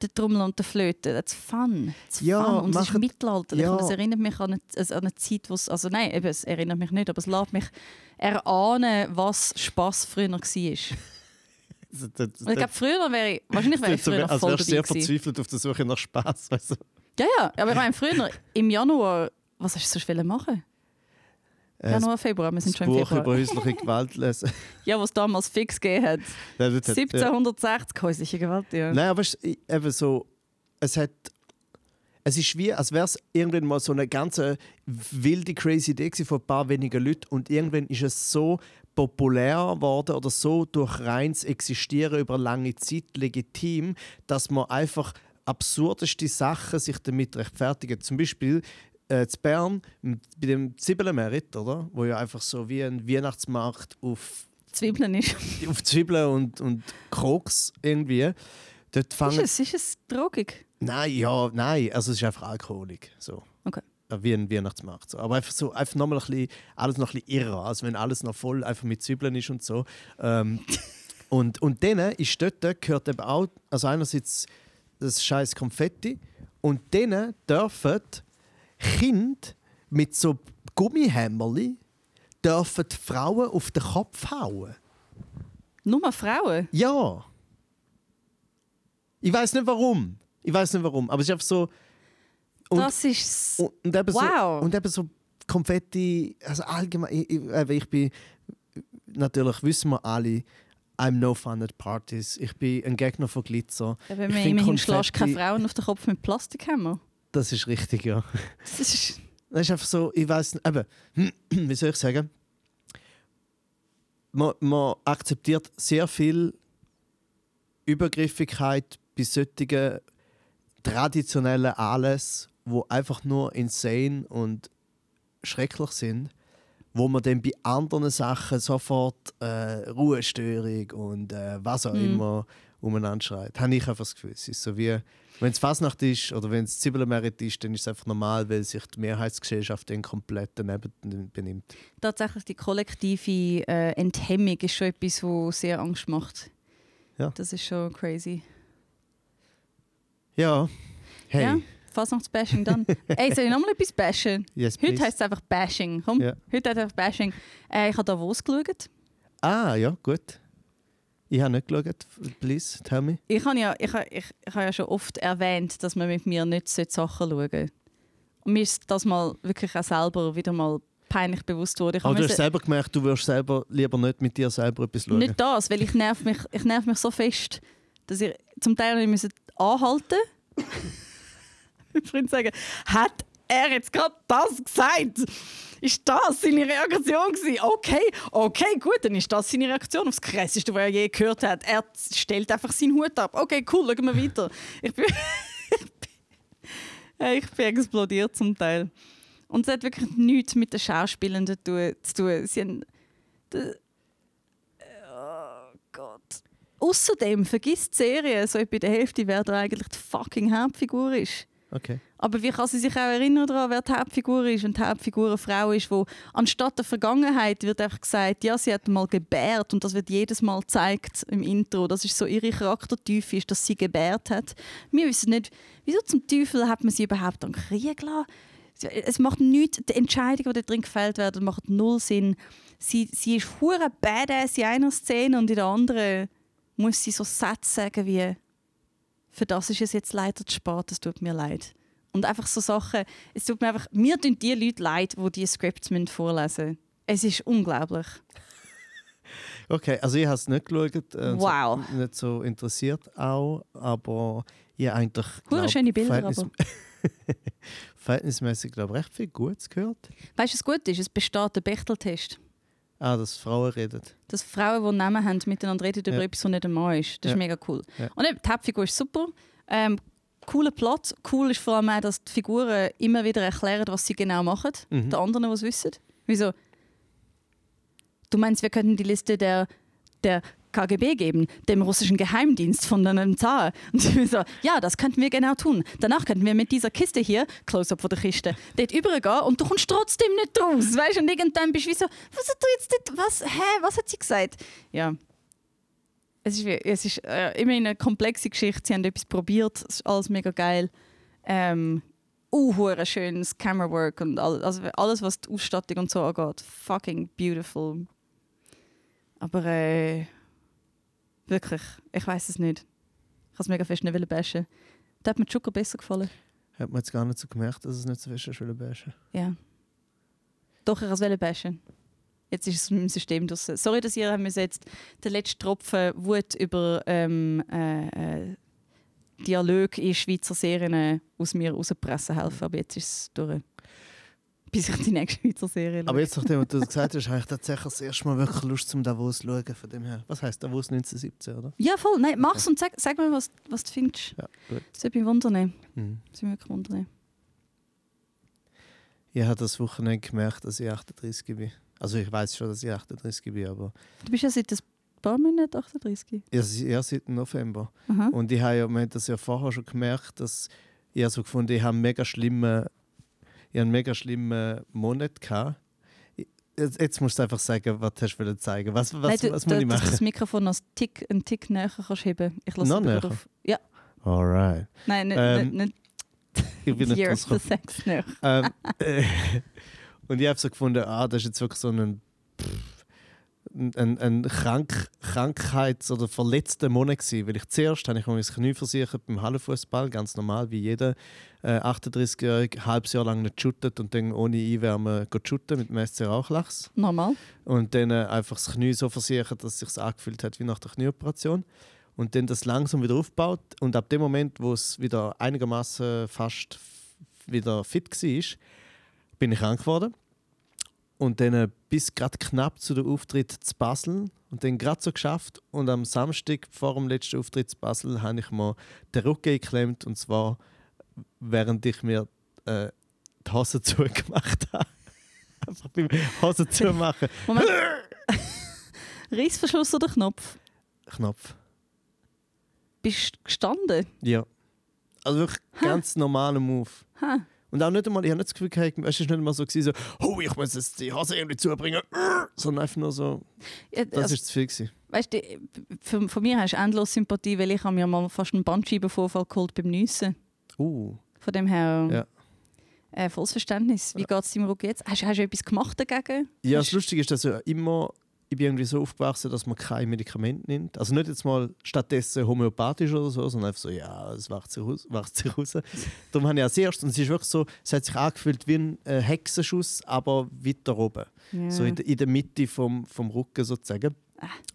B: der Trommel und der Flöte. Das ist fun. Das ist
A: Ja,
B: fun. Und es ist mittelalterlich.
A: ja.
B: Und es erinnert mich an eine, also an eine Zeit, wo es, also nein, eben, es erinnert mich nicht, aber es lässt mich erahnen, was Spass früher war. [laughs] Und ich
A: das- das- das-
B: glaube, früher wäre ich, wahrscheinlich wäre ich früher
A: als
B: voll
A: wärst sehr verzweifelt auf der Suche nach Spaß. Weißt du?
B: Ja, ja, aber ich meine, früher, im Januar, was hast du sonst machen?
A: Äh,
B: Januar, Februar, wir sind schon im
A: Buch
B: Februar.
A: über häusliche [laughs] Gewalt lesen.
B: Ja, was damals fix gegeben hat. [laughs]
A: Nein, das hat- ja.
B: 1760 häusliche Gewalt, ja.
A: Nein, aber es, ist eben so, es hat. Es ist wie, als wäre es irgendwann mal so eine ganz äh, wilde, crazy Idee von ein paar wenigen Leuten und irgendwann ist es so populär geworden oder so durch reins Existieren über lange Zeit legitim, dass man einfach absurdeste Sachen sich damit rechtfertigen. Zum Beispiel äh, zu Bern bei dem Zibelemerit, oder? Wo ja einfach so wie ein Weihnachtsmarkt auf
B: Zwiebeln ist. [laughs]
A: auf Zwiebeln und, und Koks irgendwie. Dort
B: Ist
A: fangen,
B: es, ist es drogig?
A: Nein, ja, nein. Also es ist einfach Alkoholik. So.
B: Okay.
A: Äh, Wie ein Weihnachtsmarkt. So. Aber einfach so, einfach nochmal ein bisschen, alles noch ein bisschen irrer. Also wenn alles noch voll einfach mit Zwiebeln ist und so. Ähm, [laughs] und, und denen ist dort, dort gehört eben auch, also einerseits das scheiß Konfetti und denen dürfen Kinder mit so Gummihämmerli dürfen die Frauen auf den Kopf hauen.
B: Nur Frauen?
A: Ja. Ich weiß nicht warum. Ich weiß nicht warum, aber es ist einfach so. Und,
B: das ist.
A: und, und eben
B: Wow.
A: so und eben so Konfetti, also allgemein. Ich, ich, ich bin natürlich wissen wir alle. I'm no fun at parties. Ich bin ein Gegner von Glitzer.
B: Ja, wenn man immerhin schlägst keine Frauen auf den Kopf mit Plastikhammer.
A: Das ist richtig, ja.
B: Das ist.
A: Das ist einfach so, ich weiß nicht, eben, [clears throat] wie soll ich sagen? Man, man akzeptiert sehr viel Übergriffigkeit bei solchen traditionellen Anlässen, wo einfach nur insane und schrecklich sind, wo man dann bei anderen Sachen sofort äh, Ruhestörung und äh, was auch
B: Mhm.
A: immer umeinander schreit. Habe ich einfach das Gefühl. Es ist so wie, wenn es Fasnacht ist oder wenn es Zwiebelmerit ist, dann ist es einfach normal, weil sich die Mehrheitsgesellschaft dann komplett daneben benimmt.
B: Tatsächlich die kollektive äh, Enthemmung ist schon etwas, was sehr Angst macht.
A: Ja.
B: Das ist schon crazy.
A: Ja, hey,
B: Ja, Fasnachtsbashing dann. [laughs] Ey, soll ich nochmal etwas bashen?
A: yes,
B: Heute heisst es einfach Bashing. Komm,
A: Ja.
B: heute heißt es einfach Bashing. Äh, ich habe Davos geschaut.
A: Ah, ja, gut. Ich habe nicht geschaut. Please, tell me.
B: Ich habe ja, ich, ich, ich habe ja schon oft erwähnt, dass man mit mir nicht solche Sachen schauen sollte. Und mir ist das mal wirklich auch selber wieder mal peinlich bewusst worden. Ich
A: Aber du hast selber gemerkt, du würdest selber lieber nicht mit dir selber etwas schauen.
B: Nicht das, weil ich nerv mich, ich nerv mich so fest, dass ich zum Teil nicht müssen anhalten Mein [laughs] Freund sagen, hat er jetzt gerade das gesagt? Ist das seine Reaktion gewesen? Okay, okay, gut, dann ist das seine Reaktion aufs Krasseste, was er je gehört hat. Er stellt einfach seinen Hut ab. Okay, cool, schauen wir weiter. Ich bin, [laughs] ich bin, explodiert zum Teil. Und es hat wirklich nichts mit den Schauspielern zu tun. Sie haben, Oh Gott. Außerdem vergisst die Serie so bei der Hälfte, wer da eigentlich die fucking Hauptfigur ist.
A: Okay.
B: Aber wie kann sie sich auch erinnern daran, wer die Hauptfigur ist und die Hauptfigur eine Frau ist, wo anstatt der Vergangenheit wird einfach gesagt, ja, sie hat mal gebärt und das wird jedes Mal gezeigt im Intro. Das ist so ihre Charaktertiefe, ist, dass sie gebärt hat. Wir wissen nicht, wieso zum Teufel hat man sie überhaupt an Krieg gelassen? Es macht nichts, die Entscheidungen, die da drin gefällt werden, machen null Sinn. Sie, sie ist hure badass in einer Szene und in der anderen muss sie so Sätze sagen wie für das ist es jetzt leider zu spät, es tut mir leid. Und einfach so Sachen, es tut mir einfach, mir tun die Leute leid, die diese Scripts vorlesen müssen. Es ist unglaublich. [laughs]
A: Okay, also ich habe es nicht geschaut. Äh,
B: Wow.
A: So, nicht so interessiert auch, aber ich eigentlich glaub,
B: schöne Bilder,
A: verhältnis- [laughs]
B: aber.
A: verhältnismäßig glaube recht viel Gutes gehört.
B: Weißt du, was gut ist? Es besteht der Bechteltest.
A: Ah, dass Frauen reden.
B: Dass Frauen, die Namen haben, miteinander reden über
A: Ja.
B: etwas, was nicht ein Mann ist. Das
A: Ja.
B: ist mega cool.
A: Ja.
B: Und eben, die Hauptfigur ist super. Ähm, cooler Plot. Cool ist vor allem auch, dass die Figuren immer wieder erklären, was sie genau machen.
A: Mhm.
B: Den anderen, die es wissen. Wieso? Du meinst, wir könnten die Liste der, der KGB geben, dem russischen Geheimdienst von einem Zar. [laughs] Und ich so, ja, das könnten wir genau tun. Danach könnten wir mit dieser Kiste hier, Close-up von der Kiste, dort übergehen und du kommst trotzdem nicht raus. Weißt du, und irgendwann bist du wie so, was hat du jetzt dort, was, hä, was hat sie gesagt? Ja. Es ist, es ist äh, immerhin eine komplexe Geschichte. Sie haben etwas probiert, es ist alles mega geil. Ähm, uh, schönes Camerawork und all, also alles, was die Ausstattung und so angeht. Fucking beautiful. Aber äh, wirklich, ich weiß es nicht. Ich habe es mega fest nicht bashen. Da hat mir Zucker besser gefallen.
A: Hat man jetzt gar nicht so gemerkt, dass es nicht so fest ist, bashen.
B: Ja. Doch, ich wollte es bashen. Jetzt ist es im System draussen. Sorry, dass ihr haben müsst jetzt den letzten Tropfen Wut über ähm, äh, äh, Dialog in Schweizer Serien äh, aus mir rauspressen helfen. Aber jetzt ist es durch. Bis ich die nächste Schweizer Serie schaue.
A: Aber jetzt, nachdem du das gesagt hast, habe ich tatsächlich das erste Mal wirklich Lust zum Davos zu schauen. Von dem her. Was heisst Davos 1917, oder?
B: Ja, voll. Nein, mach's und sag, sag mir, was, was du findest.
A: Ja, gut.
B: Das würde mich wundern.
A: Mhm.
B: Das würde mich wirklich wundern.
A: Ich habe das Wochenende gemerkt, dass ich 38 bin. Also ich weiß schon, dass ich 38 bin, aber
B: Du bist ja seit ein paar Monaten 38.
A: erst, erst seit November.
B: Aha.
A: Und ich habe ja, wir haben das ja vorher schon gemerkt, dass ich so gefunden, ich habe einen mega schlimmen, ich habe einen mega schlimmen Monat gehabt. Jetzt, jetzt musst du einfach sagen, was hast du wollen zeigen. Was, was,
B: Nein, du,
A: was
B: du,
A: muss ich
B: dass du
A: machen?
B: das Mikrofon noch einen Tick, einen Tick näher kannst heben. Ich lasse
A: Noch
B: es
A: näher?
B: auf. Ja,
A: Alright.
B: nein, nicht,
A: Ähm,
B: nicht,
A: Ich bin
B: nicht
A: nicht [laughs]
B: Sex näher.
A: ähm, äh, Und ich habe so gefunden, ah, das ist jetzt wirklich so ein, pff, ein, ein, Krank, Krankheits- oder verletzter Monat gewesen. Weil ich zuerst habe ich mir das Knie versichert beim Hallenfußball, ganz normal, wie jeder äh, 38-Jährige, ein halbes Jahr lang nicht shootet und dann ohne Einwärmen geht shooten mit dem SC Rauchlachs.
B: Normal.
A: Und dann äh, einfach das Knie so versichert, dass es sich angefühlt hat wie nach der Knieoperation. Und dann das langsam wieder aufgebaut. Und ab dem Moment, wo es wieder einigermaßen fast wieder fit war, bin ich krank geworden. Und dann äh, bis gerade knapp zu der Auftritt zu Basel. Und dann gerade so geschafft. Und am Samstag vor dem letzten Auftritt zu Basel habe ich mir den Rücken geklemmt. Und zwar während ich mir äh, die Hose [laughs] zugemacht habe. Einfach beim Hose zumachen. [laughs]
B: Moment. Reissverschluss oder Knopf?
A: Knopf.
B: Bist du gestanden?
A: Ja. Also wirklich ganz normaler Move.
B: Ha.
A: Und auch nicht einmal, ich habe nicht das Gefühl gehabt, es war nicht einmal so, gewesen, so oh, ich muss jetzt die Hose irgendwie zubringen, [laughs] sondern einfach nur so,
B: Ja,
A: das
B: also,
A: ist zu viel gewesen.
B: weißt du, für, von mir hast du endlos Sympathie, weil ich habe mir mal fast einen Bandscheibenvorfall geholt beim Nüssen.
A: Uh,
B: Von dem her
A: Ja.
B: äh, volles Verständnis. Wie geht es deinem Rücken jetzt? Hast, hast du etwas gemacht dagegen?
A: ja, das Lustige ist, dass ja immer, ich bin irgendwie so aufgewachsen, dass man kein Medikament nimmt. Also nicht jetzt mal stattdessen homöopathisch oder so, sondern einfach so, ja, es wacht sich raus. Wacht sich raus. [laughs] Darum habe ich als erstes, und es ist wirklich so, es hat sich angefühlt wie ein äh, Hexenschuss, aber weiter oben.
B: Ja.
A: so in, der- in der Mitte vom, vom Rücken sozusagen.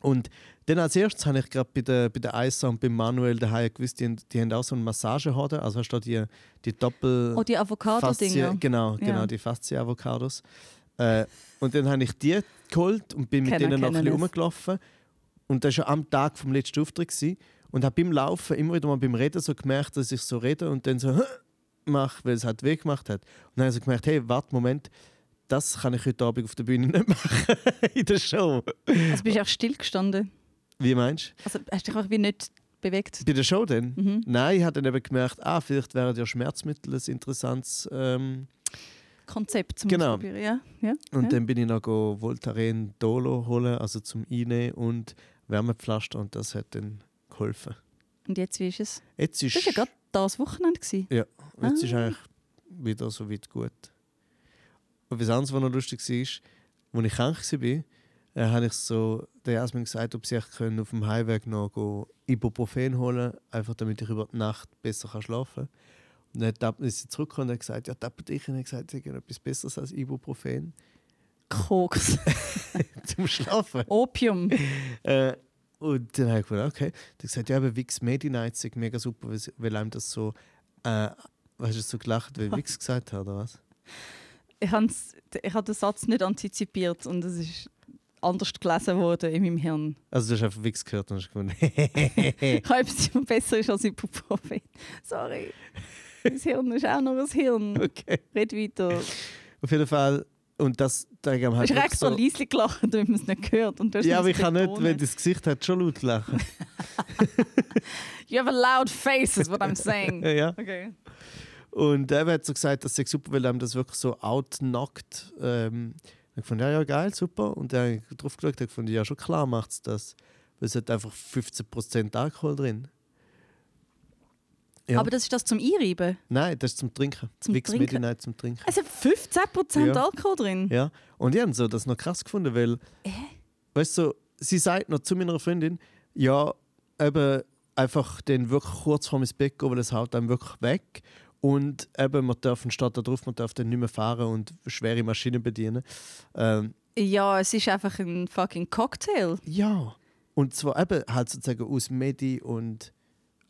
A: Und dann als erstes habe ich gerade bei der, bei der Eisa und beim Manuel daheim gewusst, die, die haben auch so eine Massagehorde, also hast du da die, die Doppel...
B: oh, die Avocado-Dinger.
A: Faszie- Genau,
B: Ja.
A: genau, die Faszie-Avocados. Äh, und dann habe ich die geholt und bin mit
B: Kennen-
A: denen noch ein bisschen
B: es.
A: rumgelaufen. Und das war ja am Tag vom letzten Auftritt. Gewesen. Und habe beim Laufen immer wieder mal beim Reden so gemerkt, dass ich so rede und dann so mache, weil es halt weh gemacht hat. Und dann habe ich so gemerkt, hey, warte, Moment, das kann ich heute Abend auf der Bühne nicht [laughs] machen, in der Show.
B: Also bist du auch stillgestanden?
A: Wie meinst du?
B: Also hast du dich auch wie nicht bewegt?
A: Bei der Show dann?
B: Mhm.
A: Nein, ich habe dann eben gemerkt, ah, vielleicht wären ja Schmerzmittel ein interessantes... Ähm,
B: Konzept zum
A: Genau.
B: Ausprobieren, ja. ja.
A: Und
B: ja.
A: dann bin ich noch go Voltaren Dolo holen, also zum Einnehmen und Wärmepflaster und das hat dann geholfen.
B: Und jetzt, wie ist es?
A: Jetzt ist,
B: Das war ja gerade das Wochenende. Gewesen.
A: ja, jetzt ist
B: Ah.
A: eigentlich wieder so weit gut. Und was anderes, was noch lustig war, als ich krank war, äh, habe ich so der Jasmin gesagt, ob sie können auf dem Heimweg noch Ibuprofen holen einfach damit ich über die Nacht besser kann schlafen kann. Und dann hat- ist sie zurückgekommen und hat gesagt, ja, die Apothekerin hat gesagt, sie hat etwas Besseres als Ibuprofen
B: Koks. [laughs]
A: zum Schlafen.
B: Opium.
A: Äh, und dann habe ich gedacht, okay. Dann gesagt, ja, aber Wix Medi Night ist mega super, weil, einem das so, äh, hast du so gelacht, weil Wix [laughs] gesagt hat, oder was?
B: Ich habe hab den Satz nicht antizipiert und es ist anders gelesen worden in meinem Hirn.
A: Also du hast einfach Wix gehört und hast gefunden, [laughs]
B: Ich was besser ist als Ibuprofen. Sorry. Das Hirn ist auch noch ein Hirn.
A: okay.
B: Red weiter.
A: Auf jeden Fall, und das, da haben
B: Du
A: halt
B: hast
A: wirklich
B: extra
A: so,
B: leise gelacht, damit man es nicht hört. Und
A: Ja, aber ich kann nicht, wenn das Gesicht hat, schon laut lachen. [laughs]
B: You have a loud face, is what I'm saying. [laughs]
A: ja.
B: Okay.
A: Und er hat so gesagt, das sei super, weil einem das wirklich so outknockt. Ähm, ich fand ja, ja, geil, super. Und dann habe ich drauf geschaut und gefunden, ja, schon klar macht es das. Weil es hat einfach 15% Alkohol drin. Ja.
B: Aber das ist das zum Einreiben?
A: Nein, das ist zum Trinken.
B: Zum
A: Wix
B: Trinken?
A: Midnight zum Trinken.
B: Es hat 15%
A: Ja.
B: Alkohol drin.
A: Ja. Und ich habe so das noch krass gefunden, weil,
B: Äh?
A: weißt du, sie sagt noch zu meiner Freundin, ja, eben einfach dann wirklich kurz vor ins Bett gehen, weil es haut einem wirklich weg. Und eben, man darf statt da drauf, man darf dann nicht mehr fahren und schwere Maschinen bedienen. Ähm,
B: Ja, es ist einfach ein fucking Cocktail.
A: ja. Und zwar eben halt sozusagen aus Medi und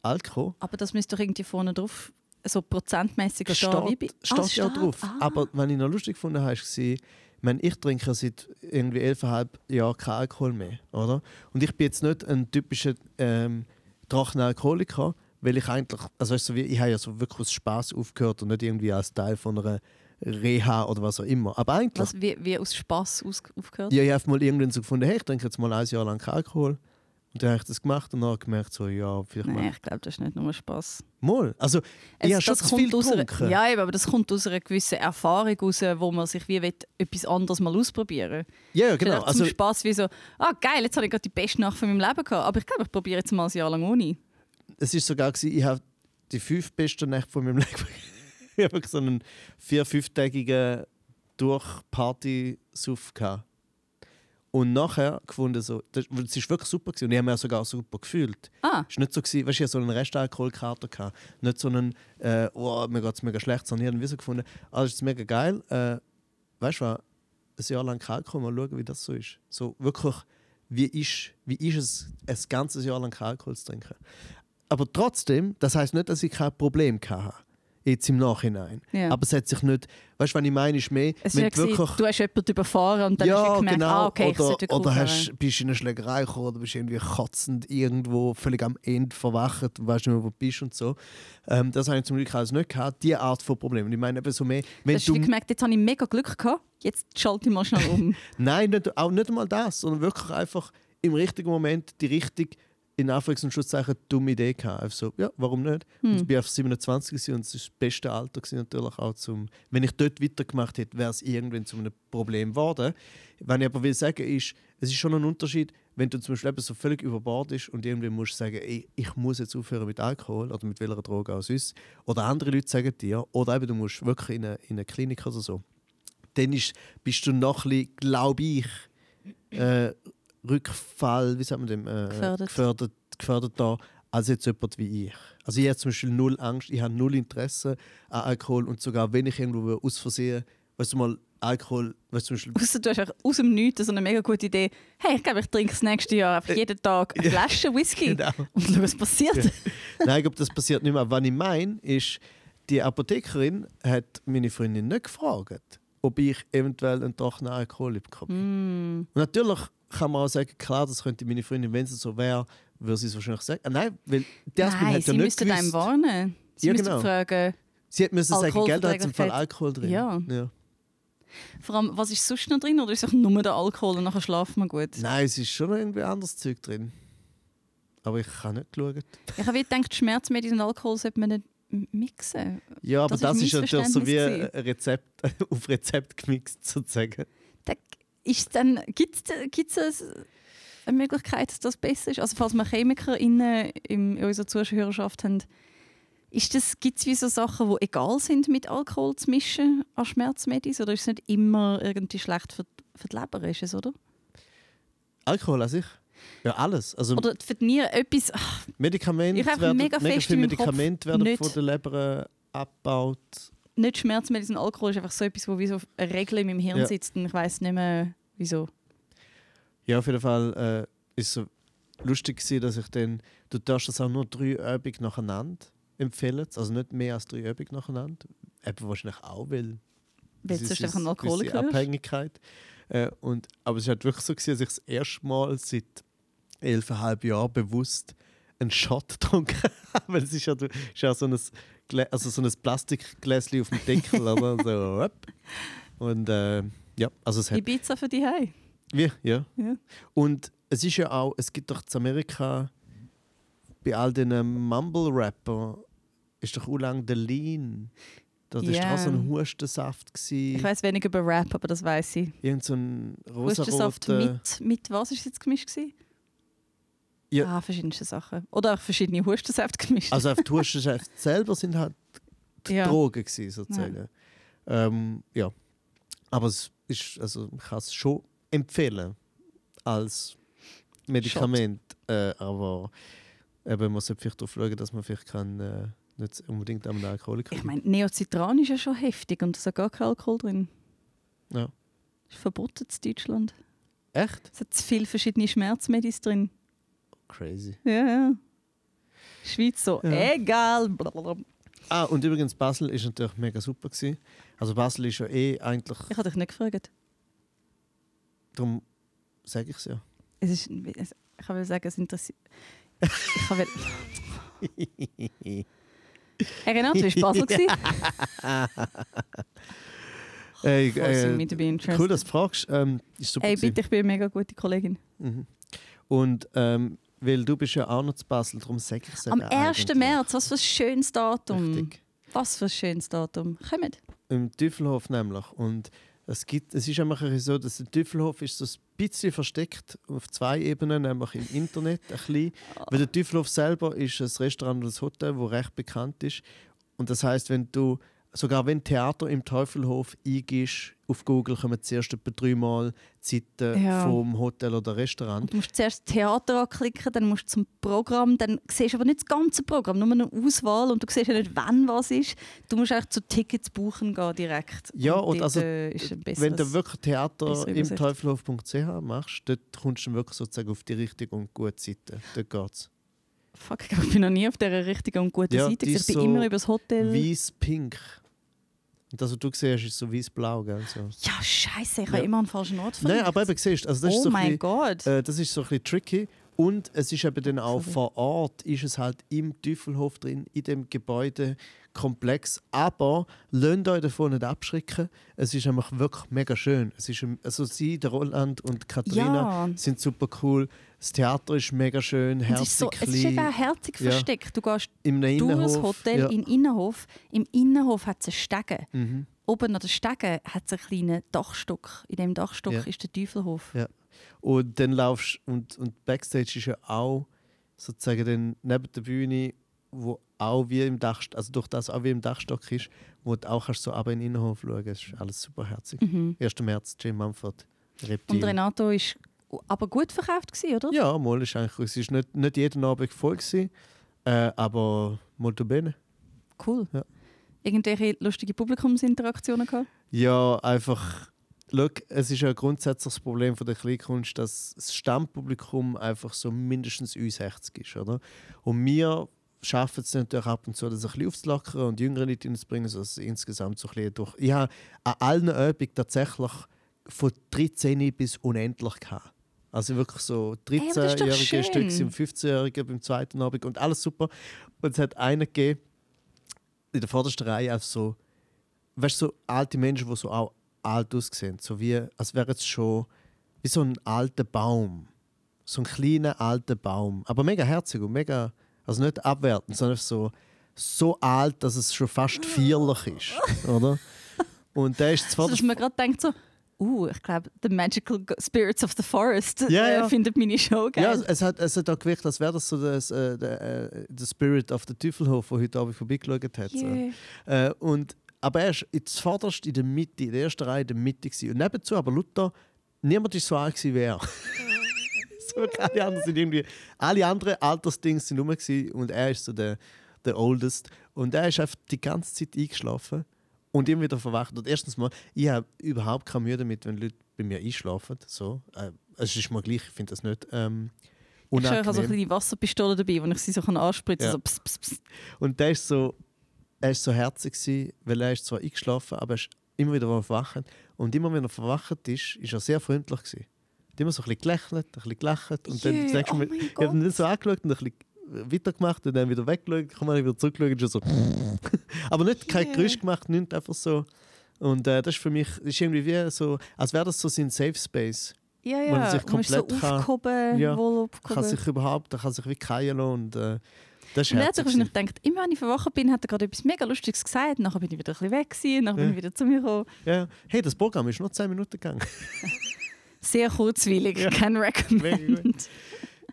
A: Alkohol.
B: Aber das müsste doch irgendwie vorne drauf so prozentmäßig stehen.
A: steht,
B: wie bei-
A: steht
B: Ah,
A: ja
B: steht.
A: drauf.
B: Ah.
A: Aber was ich noch lustig gefunden habe, war, ich meine, ich trinke seit irgendwie elfeinhalb Jahren keinen Alkohol mehr, oder? Und ich bin jetzt nicht ein typischer ähm, trockener Alkoholiker, weil ich eigentlich, also weißt du, ich habe ja so wirklich aus Spaß aufgehört und nicht irgendwie als Teil von einer Reha oder was auch immer. Aber eigentlich,
B: Was, wie, wie aus Spass aus, aufgehört?
A: ja, ich habe mal irgendwann so gefunden, hey, ich trinke jetzt mal ein Jahr lang keinen Alkohol. Und dann habe ich das gemacht und dann gemerkt, so, ja, vielleicht
B: Nein, ich glaube, das ist nicht nur Spass.
A: Mal. Also, ich habe schon
B: das
A: zu viel
B: einer-. Ja, eben, aber das kommt aus einer gewissen Erfahrung raus, wo man sich wie will, etwas anderes mal ausprobieren
A: Ja, ja,
B: Genau.
A: Also,
B: Zum Spass wie so, ah geil, jetzt habe ich gerade die beste Nacht von meinem Leben gehabt, aber ich glaube, ich probiere jetzt mal ein Jahr lang ohne.
A: es ist sogar, gewesen, ich habe die fünf besten Nächte von meinem [laughs] Leben. ich habe so einen vier-, fünftägigen Durch-Party-Suff gehabt. Und nachher gefunden, so, das, das ist wirklich super gewesen. und ich habe mich auch sogar super gefühlt.
B: Ah,
A: Es war nicht so, gewesen, weißt du, ich hatte so einen Restalkoholkater. gehabt. Nicht so einen, äh, oh, mir geht es mega schlecht, sondern ich habe so gefunden, ah, das ist mega geil. Äh, weißt du was, ein Jahr lang kein Alkohol, mal schauen, wie das so ist. So wirklich, wie ist, wie ist es, ein ganzes Jahr lang Alkohol zu trinken. Aber trotzdem, das heißt nicht, dass ich kein Problem hatte. Jetzt im Nachhinein.
B: Ja.
A: Aber es hat sich nicht, weißt du, was ich meine, ist mehr,
B: es
A: wenn
B: ist
A: wirklich.
B: du hast jemanden überfahren und dann hast
A: Ja,
B: du gemerkt,
A: genau.
B: ah, okay, ich
A: oder
B: sollte
A: oder hast, bist in eine Schlägerei gekommen oder bist irgendwie kotzend irgendwo völlig am Ende verwacht und weißt nicht mehr, wo du bist und so. Ähm, das habe ich zum Glück alles nicht gehabt. Diese Art von Problemen. Ich meine eben so mehr, wenn
B: Du hast
A: du...
B: gemerkt, jetzt habe ich mega Glück gehabt, jetzt schalte ich mal schnell um. [laughs]
A: Nein, nicht, auch nicht einmal das, sondern wirklich einfach im richtigen Moment die richtige, in Anführungs- und Schlusszeichen, dumme Idee gehabt. Einfach so, ja, warum nicht?
B: Hm.
A: Und ich war auf 27 gewesen und das ist das beste Alter gewesen, natürlich auch zum... Wenn ich dort weitergemacht hätte, wäre es irgendwann zu einem Problem geworden. Was ich aber will sagen ist, es ist schon ein Unterschied, wenn du zum Beispiel eben so völlig überbordet und irgendwie musst sagen, ey, ich muss jetzt aufhören mit Alkohol oder mit welcher Droge auch sonst. Oder andere Leute sagen dir, oder eben du musst wirklich in eine, in eine Klinik oder so. Dann ist, bist du noch ein bisschen, glaube ich, äh, Rückfall, wie sagt man dem, äh,
B: Gefördert.
A: gefördert, gefördert da, als jetzt jemand wie ich. Also ich habe zum Beispiel null Angst, ich habe null Interesse an Alkohol und sogar wenn ich irgendwo aus Versehen, weißt du mal, Alkohol, weißt du zum Beispiel,
B: Ausser du hast aus dem Nichts so eine mega gute Idee. Hey, ich glaube, ich trinke das nächste Jahr einfach jeden Tag eine [laughs] Flasche Whisky
A: Genau.
B: und schau, was passiert.
A: Nein, ich glaube, das passiert nicht mehr. Was ich meine, ist, die Apothekerin hat meine Freundin nicht gefragt, ob ich eventuell einen trockenen Alkohol bekomme.
B: Mm.
A: Und natürlich kann man auch sagen, klar, das könnte meine Freundin, wenn sie so wäre, würde sie es wahrscheinlich sagen. Ah, nein, weil das
B: Nein,
A: hat
B: sie
A: ja nicht
B: müssten einem warnen. Sie
A: Ja, genau.
B: fragen,
A: Sie hat müssen sagen, Geld hat im Fall. Alkohol drin.
B: Ja.
A: ja.
B: vor allem, was ist sonst noch drin? Oder ist es nur der Alkohol und nachher schlafen wir gut?
A: Nein, es ist schon noch irgendwie anderes Zeug drin. Aber ich kann nicht schauen.
B: Ich habe gedacht, Schmerzmedizin und Alkohol sollte man nicht mixen.
A: Ja, aber
B: Das
A: das,
B: ist
A: ist natürlich so wie ein Rezept [laughs] auf Rezept gemixt sozusagen.
B: Ist dann, gibt es eine Möglichkeit, dass das besser ist? Also falls wir ChemikerInnen in unserer Zuhörerschaft haben, ist das, gibt es wie so Sachen, die egal sind, mit Alkohol zu mischen an Schmerzmedis? Oder ist es nicht immer irgendwie schlecht für, die- für die Leber, ist es, oder?
A: Alkohol an sich? Ja, alles. Also
B: Oder für die Nieren etwas... ach,
A: Medikamente
B: Ich habe
A: werden,
B: mega
A: mega viele Medikamente werden
B: nicht-
A: von der Leber äh, abgebaut.
B: nicht Schmerzmedizin, Alkohol ist einfach so etwas, wo wie so eine Regel in meinem Hirn
A: Ja.
B: sitzt und ich weiß nicht mehr, wieso.
A: Ja, auf jeden Fall äh, ist so lustig gewesen, dass ich dann, du darfst das auch nur drei Übungen nacheinander empfehlen, also nicht mehr als drei Übungen nacheinander. Eben wahrscheinlich auch, weil
B: Weil
A: das ist
B: einfach Alkoholiker wirst.
A: Abhängigkeit. Äh, und, aber es ist halt wirklich so, gewesen, dass ich das erste Mal seit elfeinhalb Jahren bewusst einen Shot [laughs] getrunken habe. Weil es ist ja, du- ist ja so ein, Glä- also so ein Plastikgläschen auf dem Deckel. oder? [laughs] so, und äh, ja, also es hat
B: Ibiza für die Hause.
A: wie, ja.
B: Ja.
A: Und es ist ja auch, es gibt doch in Amerika bei all den Mumble-Rapper ist doch auch lang der Lean. Das war auch so ein Hustensaft.
B: Ich
A: Gewesen.
B: weiß weniger über Rap, aber das weiß ich.
A: Irgend so ein
B: Hustensaft
A: rosaroter...
B: mit, mit was ist jetzt gemischt? Gewesen?
A: Ja.
B: Ah, verschiedenste Sachen. Oder auch verschiedene Hustensäfte gemischt.
A: Also auf die [laughs] Hustensaft selber sind halt die
B: Ja.
A: Drogen gewesen, sozusagen. Ja. Ähm, ja. Aber es ist, also ich kann es schon empfehlen als Medikament. Äh, aber eben, man sollte vielleicht darauf schauen, dass man vielleicht kann, äh, nicht unbedingt am Alkoholiker
B: ich meine, Neocitran ist ja schon heftig und da ist gar kein Alkohol drin.
A: Ja.
B: Ist verboten in Deutschland.
A: Echt?
B: Es hat zu viele verschiedene Schmerzmedis drin.
A: Crazy.
B: Ja, ja. Schweiz so,
A: Ja.
B: egal. Blablabla.
A: Ah, und übrigens, Basel ist natürlich mega super. Gewesen. Also Basel ist ja eh eigentlich,
B: Ich habe dich nicht gefragt.
A: darum sage ich es ja.
B: Es ist, ich will sagen, es interessiert. Ich will, [laughs] hey Renato, du warst Basel. gewesen? [laughs]
A: Ey, äh,
B: interested.
A: cool, dass du fragst. Ähm, ist super
B: Ey,
A: gewesen.
B: bitte, ich bin eine mega gute Kollegin.
A: Mhm. Und ähm, weil du bist ja auch noch zu Basel, darum sage ich es
B: Am
A: eben
B: 1.
A: eigentlich.
B: März, was für ein schönes Datum.
A: Richtig.
B: Was für ein schönes Datum. Kommt.
A: Im Teufelhof nämlich. Und es, gibt, es ist einfach so, dass der Teufelhof ist so ein bisschen versteckt auf zwei Ebenen, nämlich im Internet ein bisschen. Weil der Teufelhof selber ist ein Restaurant oder ein Hotel, das recht bekannt ist. Und das heißt, wenn du sogar wenn Theater im Teufelhof eingibst, auf Google kommen zuerst etwa dreimal Seiten
B: Ja.
A: vom Hotel oder Restaurant.
B: Du musst zuerst Theater anklicken, dann musst du zum Programm, dann siehst du aber nicht das ganze Programm, nur eine Auswahl und du siehst ja nicht, wann was ist. Du musst eigentlich zu Tickets buchen gehen direkt.
A: Ja,
B: und
A: und also,
B: äh,
A: Wenn du wirklich Theater im. Teufelhof.ch machst, dort kommst du wirklich sozusagen auf die richtige und gute Seite. Dort geht's.
B: Fuck, ich glaub, ich bin noch nie auf dieser richtigen und guten
A: Ja,
B: Seite. Ich bin
A: so
B: immer über das Hotel.
A: Weiß-pink. Und das, was du siehst, ist so weiß-blau, gell? So.
B: Ja, scheiße, ich
A: Ja.
B: habe immer einen falschen Ort
A: Nein,
B: verlinkt.
A: aber eben siehst du, also das, ist
B: Oh
A: so ein
B: mein
A: bisschen,
B: Gott.
A: äh, das ist so ein bisschen tricky. Und es ist eben dann auch
B: Sorry.
A: vor Ort, ist es halt im Teufelhof drin, in dem Gebäudekomplex. Aber lasst euch davon nicht abschrecken. Es ist einfach wirklich mega schön. Es ist, also sie, der Roland und Katharina
B: ja.
A: sind super cool. Das Theater ist mega schön,
B: Und es
A: herzig,
B: ist, so, es ist eben herzig
A: Ja.
B: versteckt. Du gehst
A: Im
B: durch das. Hotel
A: ja.
B: in den Innenhof. Im Innenhof hat es einen Stegen.
A: Mhm.
B: Oben an den Stegen hat es einen kleinen Dachstock. In dem Dachstock
A: Ja.
B: ist der Teufelhof.
A: Ja. Und dann laufst und, und Backstage ist ja auch sozusagen dann neben der Bühne, wo auch wie im Dach, also durch das auch wie im Dachstock ist, wo du auch kannst so aber in den Innenhof schauen. Das ist alles super herzig.
B: Mhm.
A: 1. März, Jim Mumford,
B: Und
A: Reptil.
B: Renato ist aber gut verkauft, gewesen, oder?
A: Ja, mal ist eigentlich, es ist nicht, nicht jeden Abend voll gewesen, äh, aber molto bene.
B: Cool.
A: Ja.
B: Irgendwelche lustige Publikumsinteraktionen gehabt?
A: Ja, einfach. Schau, es ist ja grundsätzlich das Problem von der Kleinkunst, dass das Stammpublikum einfach so mindestens uns 60 ist, oder? Und wir schaffen es natürlich ab und zu, das ein bisschen aufzulockern und jüngere Leute reinzubringen, sodass es insgesamt so ein bisschen durch... Ich habe an allen Übungen tatsächlich von 13 bis unendlich gehabt. Also wirklich so
B: aber das ist doch
A: 13-jährige Stücke
B: schön.
A: und 15-jährige beim zweiten Abend und alles super. Und es hat einen gegeben, in der vordersten Reihe, also so weißt so alte Menschen, die so auch alt aussehen. So wie, als wäre es schon wie so ein alter Baum. So ein kleiner alter Baum. Aber mega herzig und mega, also nicht abwertend, sondern so, so alt, dass es schon fast vierlich ist. [laughs] Oder? Und der ist
B: So, dass
A: zwar.
B: man gerade denkt so, uh, ich glaube, The Magical Spirits of the Forest
A: Ja,
B: äh,
A: ja.
B: findet meine Show geil.
A: Ja, es hat, es hat auch gewirkt, als wäre das so das, äh, der, äh, Spirit of the Teufelhof, der heute Abend vorbeigeschaut hat. So.
B: Yeah.
A: Äh, und, aber er war zuvorderst in der Mitte, in der ersten Reihe in der Mitte. Gewesen. Und nebenzu aber Luther, niemand war so alt wie er. [laughs] so, alle anderen sind irgendwie, alle anderen Altersdings sind rum und er ist so der, der Oldest. Und er ist einfach die ganze Zeit eingeschlafen und immer wieder verwacht. Und erstens mal, ich habe überhaupt keine Mühe damit, wenn Leute bei mir einschlafen. So. Äh, es ist mir gleich, ich finde das nicht ähm,
B: Ich habe so
A: unangenehm.
B: eine kleine Wasserpistole dabei, wo ich sie so kann anspritzen
A: Ja.
B: So, pss, pss, pss.
A: Und der ist so, er ist so herzig gewesen, weil er ist zwar eingeschlafen, aber er ist immer wieder am Verwachen. Und immer wenn er verwacht ist, ist er sehr freundlich gewesen. Hat immer so ein bisschen gelächelt, ein bisschen gelächelt und dann
B: Jö,
A: das nächste
B: oh
A: Mal, ich habe ihn nicht so angeschaut und ein bisschen weitergemacht und dann wieder weggeschaut, komm mal wieder zurückgeschaut und schon so. [laughs] aber nicht kein
B: Jö.
A: Geräusch gemacht, nicht einfach so. Und äh, das ist für mich ist irgendwie wie so, als wäre das so sein Safe Space.
B: Ja,
A: Wo er
B: ja.
A: sich
B: Man ist so
A: komplett kann-
B: aufgehoben,
A: Ja,
B: wohl
A: Er kann
B: aufgehoben.
A: sich überhaupt, er kann sich wie keilen und äh, das ist
B: Und er hat
A: herzig
B: wahrscheinlich gedacht, immer wenn ich verwacht bin, hat er gerade etwas mega Lustiges gesagt. Nachher bin ich wieder ein bisschen weg gewesen, nachher bin
A: Ja.
B: ich wieder zu mir gekommen.
A: ja. Hey, das Programm ist nur 10 Minuten gegangen. [laughs]
B: Sehr kurzweilig,
A: Ja.
B: kein Recommend.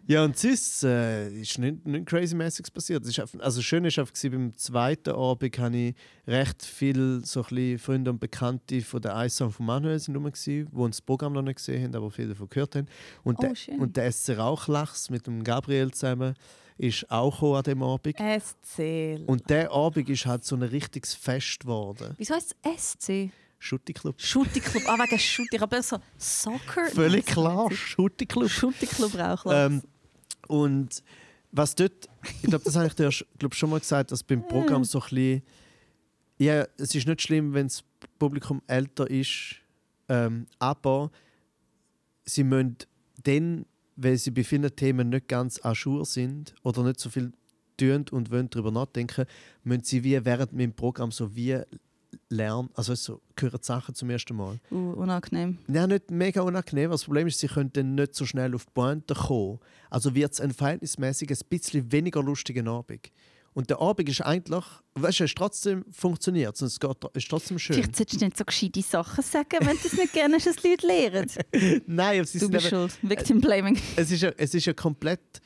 A: Ja, und sonst äh, ist nicht, nicht crazy-mäßiges passiert. Es ist also schön ist einfach, beim zweiten Abend habe ich recht viele so Freunde und Bekannte von der Eisam von Manuel sind rum gewesen, die uns das Programm noch nicht gesehen haben, aber viele davon gehört haben. Und,
B: Oh,
A: der, und der SC Rauchlachs mit dem Gabriel zusammen ist auch an dem Abend.
B: SC.
A: Und der Abend ist halt so ein richtiges Fest geworden.
B: Wieso heißt es SC?
A: Schutti Club.
B: Shooty Club. Ah, wegen Shooty. Aber so Soccer. [laughs]
A: Völlig klar,
B: so
A: Schutti Club.
B: Shooty Club auch.
A: Ähm, und was dort, ich glaube, das habe ich dir glaub, schon mal gesagt, dass beim Programm [laughs] so ein bisschen, ja, es ist nicht schlimm, wenn das Publikum älter ist, ähm, aber sie müssen dann, weil sie bei vielen Themen nicht ganz jour sind oder nicht so viel tun und wollen darüber nachdenken, müssen sie wie während dem Programm so wie lernen, also so, hören Sachen zum ersten Mal.
B: Uh, unangenehm.
A: Ja, nicht mega unangenehm. Das Problem ist, sie können dann nicht so schnell auf die Pointe kommen. Also wird es ein verhältnismäßig ein bisschen weniger lustiger Abend. Und der Abend ist eigentlich, weißt du, es trotzdem funktioniert, es geht, ist trotzdem schön.
B: Vielleicht solltest du nicht so gescheite Sachen sagen, wenn du es nicht gerne hast, dass Leute lernen. [laughs]
A: Nein, es ist,
B: Du bist
A: eben,
B: schuld. Victim blaming. [laughs]
A: es ist ja, es ist ja komplett